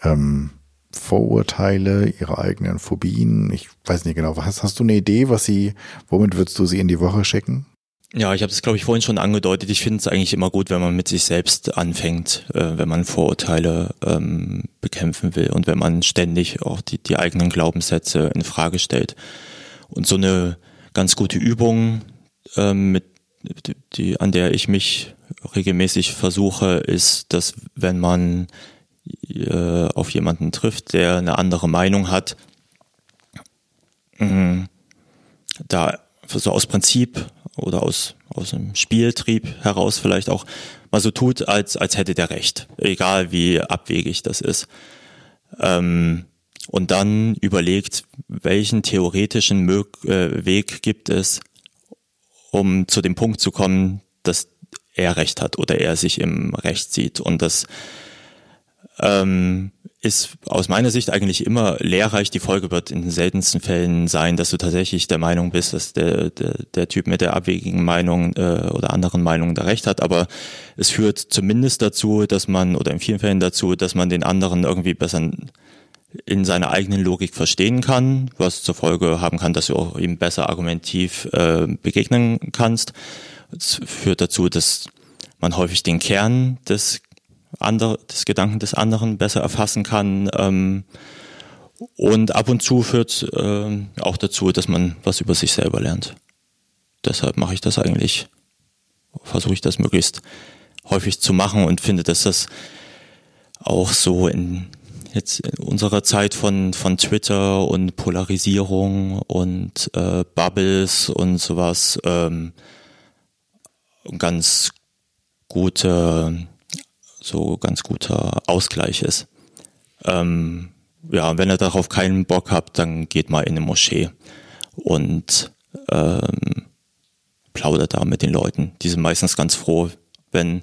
ähm, Vorurteile, ihre eigenen Phobien? Ich weiß nicht genau. Hast, hast du eine Idee, was sie, womit würdest du sie in die Woche schicken? Ja, ich habe es, glaube ich, vorhin schon angedeutet. Ich finde es eigentlich immer gut, wenn man mit sich selbst anfängt, äh, wenn man Vorurteile ähm, bekämpfen will und wenn man ständig auch die, die eigenen Glaubenssätze in Frage stellt. Und so eine ganz gute Übung, ähm, mit, die, an der ich mich regelmäßig versuche, ist, dass wenn man äh, auf jemanden trifft, der eine andere Meinung hat, mh, da so aus Prinzip oder aus, aus einem Spieltrieb heraus vielleicht auch mal so tut, als, als hätte der Recht, egal wie abwegig das ist. Ähm, und dann überlegt, welchen theoretischen Mög äh, Weg gibt es, um zu dem Punkt zu kommen, dass er Recht hat oder er sich im Recht sieht. Und das ähm, ist aus meiner Sicht eigentlich immer lehrreich. Die Folge wird in den seltensten Fällen sein, dass du tatsächlich der Meinung bist, dass der, der, der Typ mit der abwegigen Meinung äh, oder anderen Meinungen da recht hat. Aber es führt zumindest dazu, dass man, oder in vielen Fällen dazu, dass man den anderen irgendwie besser in seiner eigenen Logik verstehen kann, was zur Folge haben kann, dass du auch ihm besser argumentiv äh, begegnen kannst. Es führt dazu, dass man häufig den Kern des andere, des Gedanken des anderen besser erfassen kann. Ähm, und ab und zu führt äh, auch dazu, dass man was über sich selber lernt. Deshalb mache ich das eigentlich, versuche ich das möglichst häufig zu machen und finde, dass das auch so in jetzt in unserer Zeit von von Twitter und Polarisierung und äh, Bubbles und sowas ähm, ganz gute, so ganz guter Ausgleich ist. Ähm, ja, wenn ihr darauf keinen Bock habt, dann geht mal in eine Moschee und ähm, plaudert da mit den Leuten. Die sind meistens ganz froh, wenn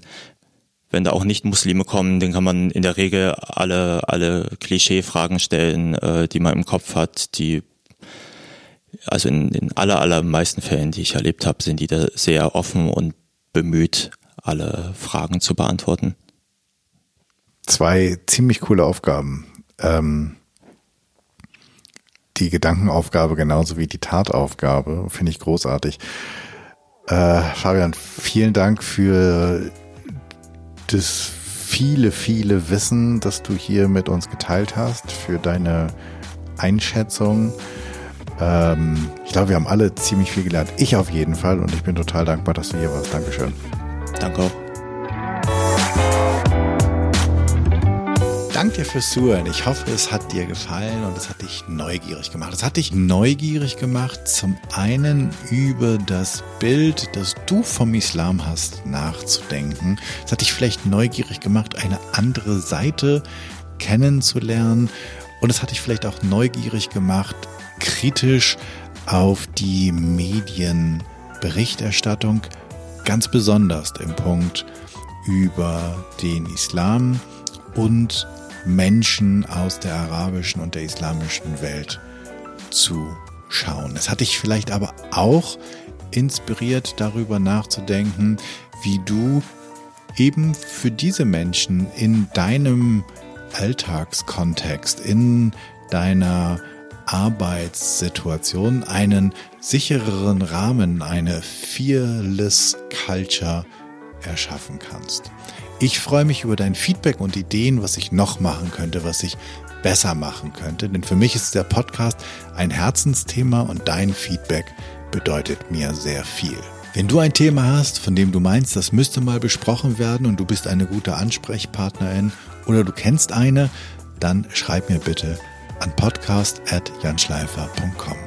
wenn da auch nicht Muslime kommen, dann kann man in der Regel alle alle Klischeefragen stellen, äh, die man im Kopf hat. Die also in den aller allermeisten Fällen, die ich erlebt habe, sind die da sehr offen und bemüht, alle Fragen zu beantworten. Zwei ziemlich coole Aufgaben. Ähm, die Gedankenaufgabe genauso wie die Tataufgabe finde ich großartig. Äh, Fabian, vielen Dank für das viele, viele Wissen, das du hier mit uns geteilt hast, für deine Einschätzung. Ähm, ich glaube, wir haben alle ziemlich viel gelernt. Ich auf jeden Fall und ich bin total dankbar, dass du hier warst. Dankeschön. Danke auch. Danke dir fürs Zuhören. Ich hoffe, es hat dir gefallen und es hat dich neugierig gemacht. Es hat dich neugierig gemacht, zum einen über das Bild, das du vom Islam hast, nachzudenken. Es hat dich vielleicht neugierig gemacht, eine andere Seite kennenzulernen. Und es hat dich vielleicht auch neugierig gemacht, kritisch auf die Medienberichterstattung, ganz besonders im Punkt über den Islam und Menschen aus der arabischen und der islamischen Welt zu schauen. Es hat dich vielleicht aber auch inspiriert, darüber nachzudenken, wie du eben für diese Menschen in deinem Alltagskontext, in deiner Arbeitssituation einen sichereren Rahmen, eine Fearless Culture erschaffen kannst. Ich freue mich über dein Feedback und Ideen, was ich noch machen könnte, was ich besser machen könnte. Denn für mich ist der Podcast ein Herzensthema und dein Feedback bedeutet mir sehr viel. Wenn du ein Thema hast, von dem du meinst, das müsste mal besprochen werden und du bist eine gute Ansprechpartnerin oder du kennst eine, dann schreib mir bitte an podcast.janschleifer.com.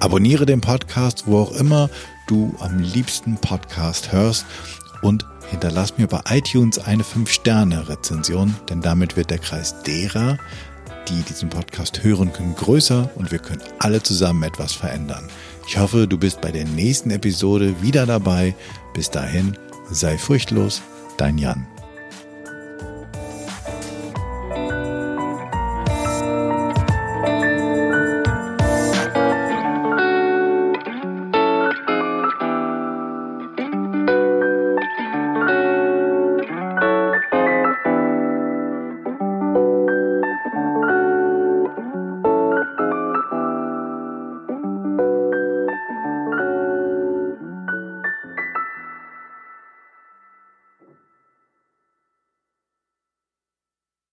Abonniere den Podcast, wo auch immer du am liebsten Podcast hörst und hinterlass mir bei iTunes eine 5-Sterne-Rezension, denn damit wird der Kreis derer, die diesen Podcast hören können, größer und wir können alle zusammen etwas verändern. Ich hoffe, du bist bei der nächsten Episode wieder dabei. Bis dahin, sei furchtlos, dein Jan.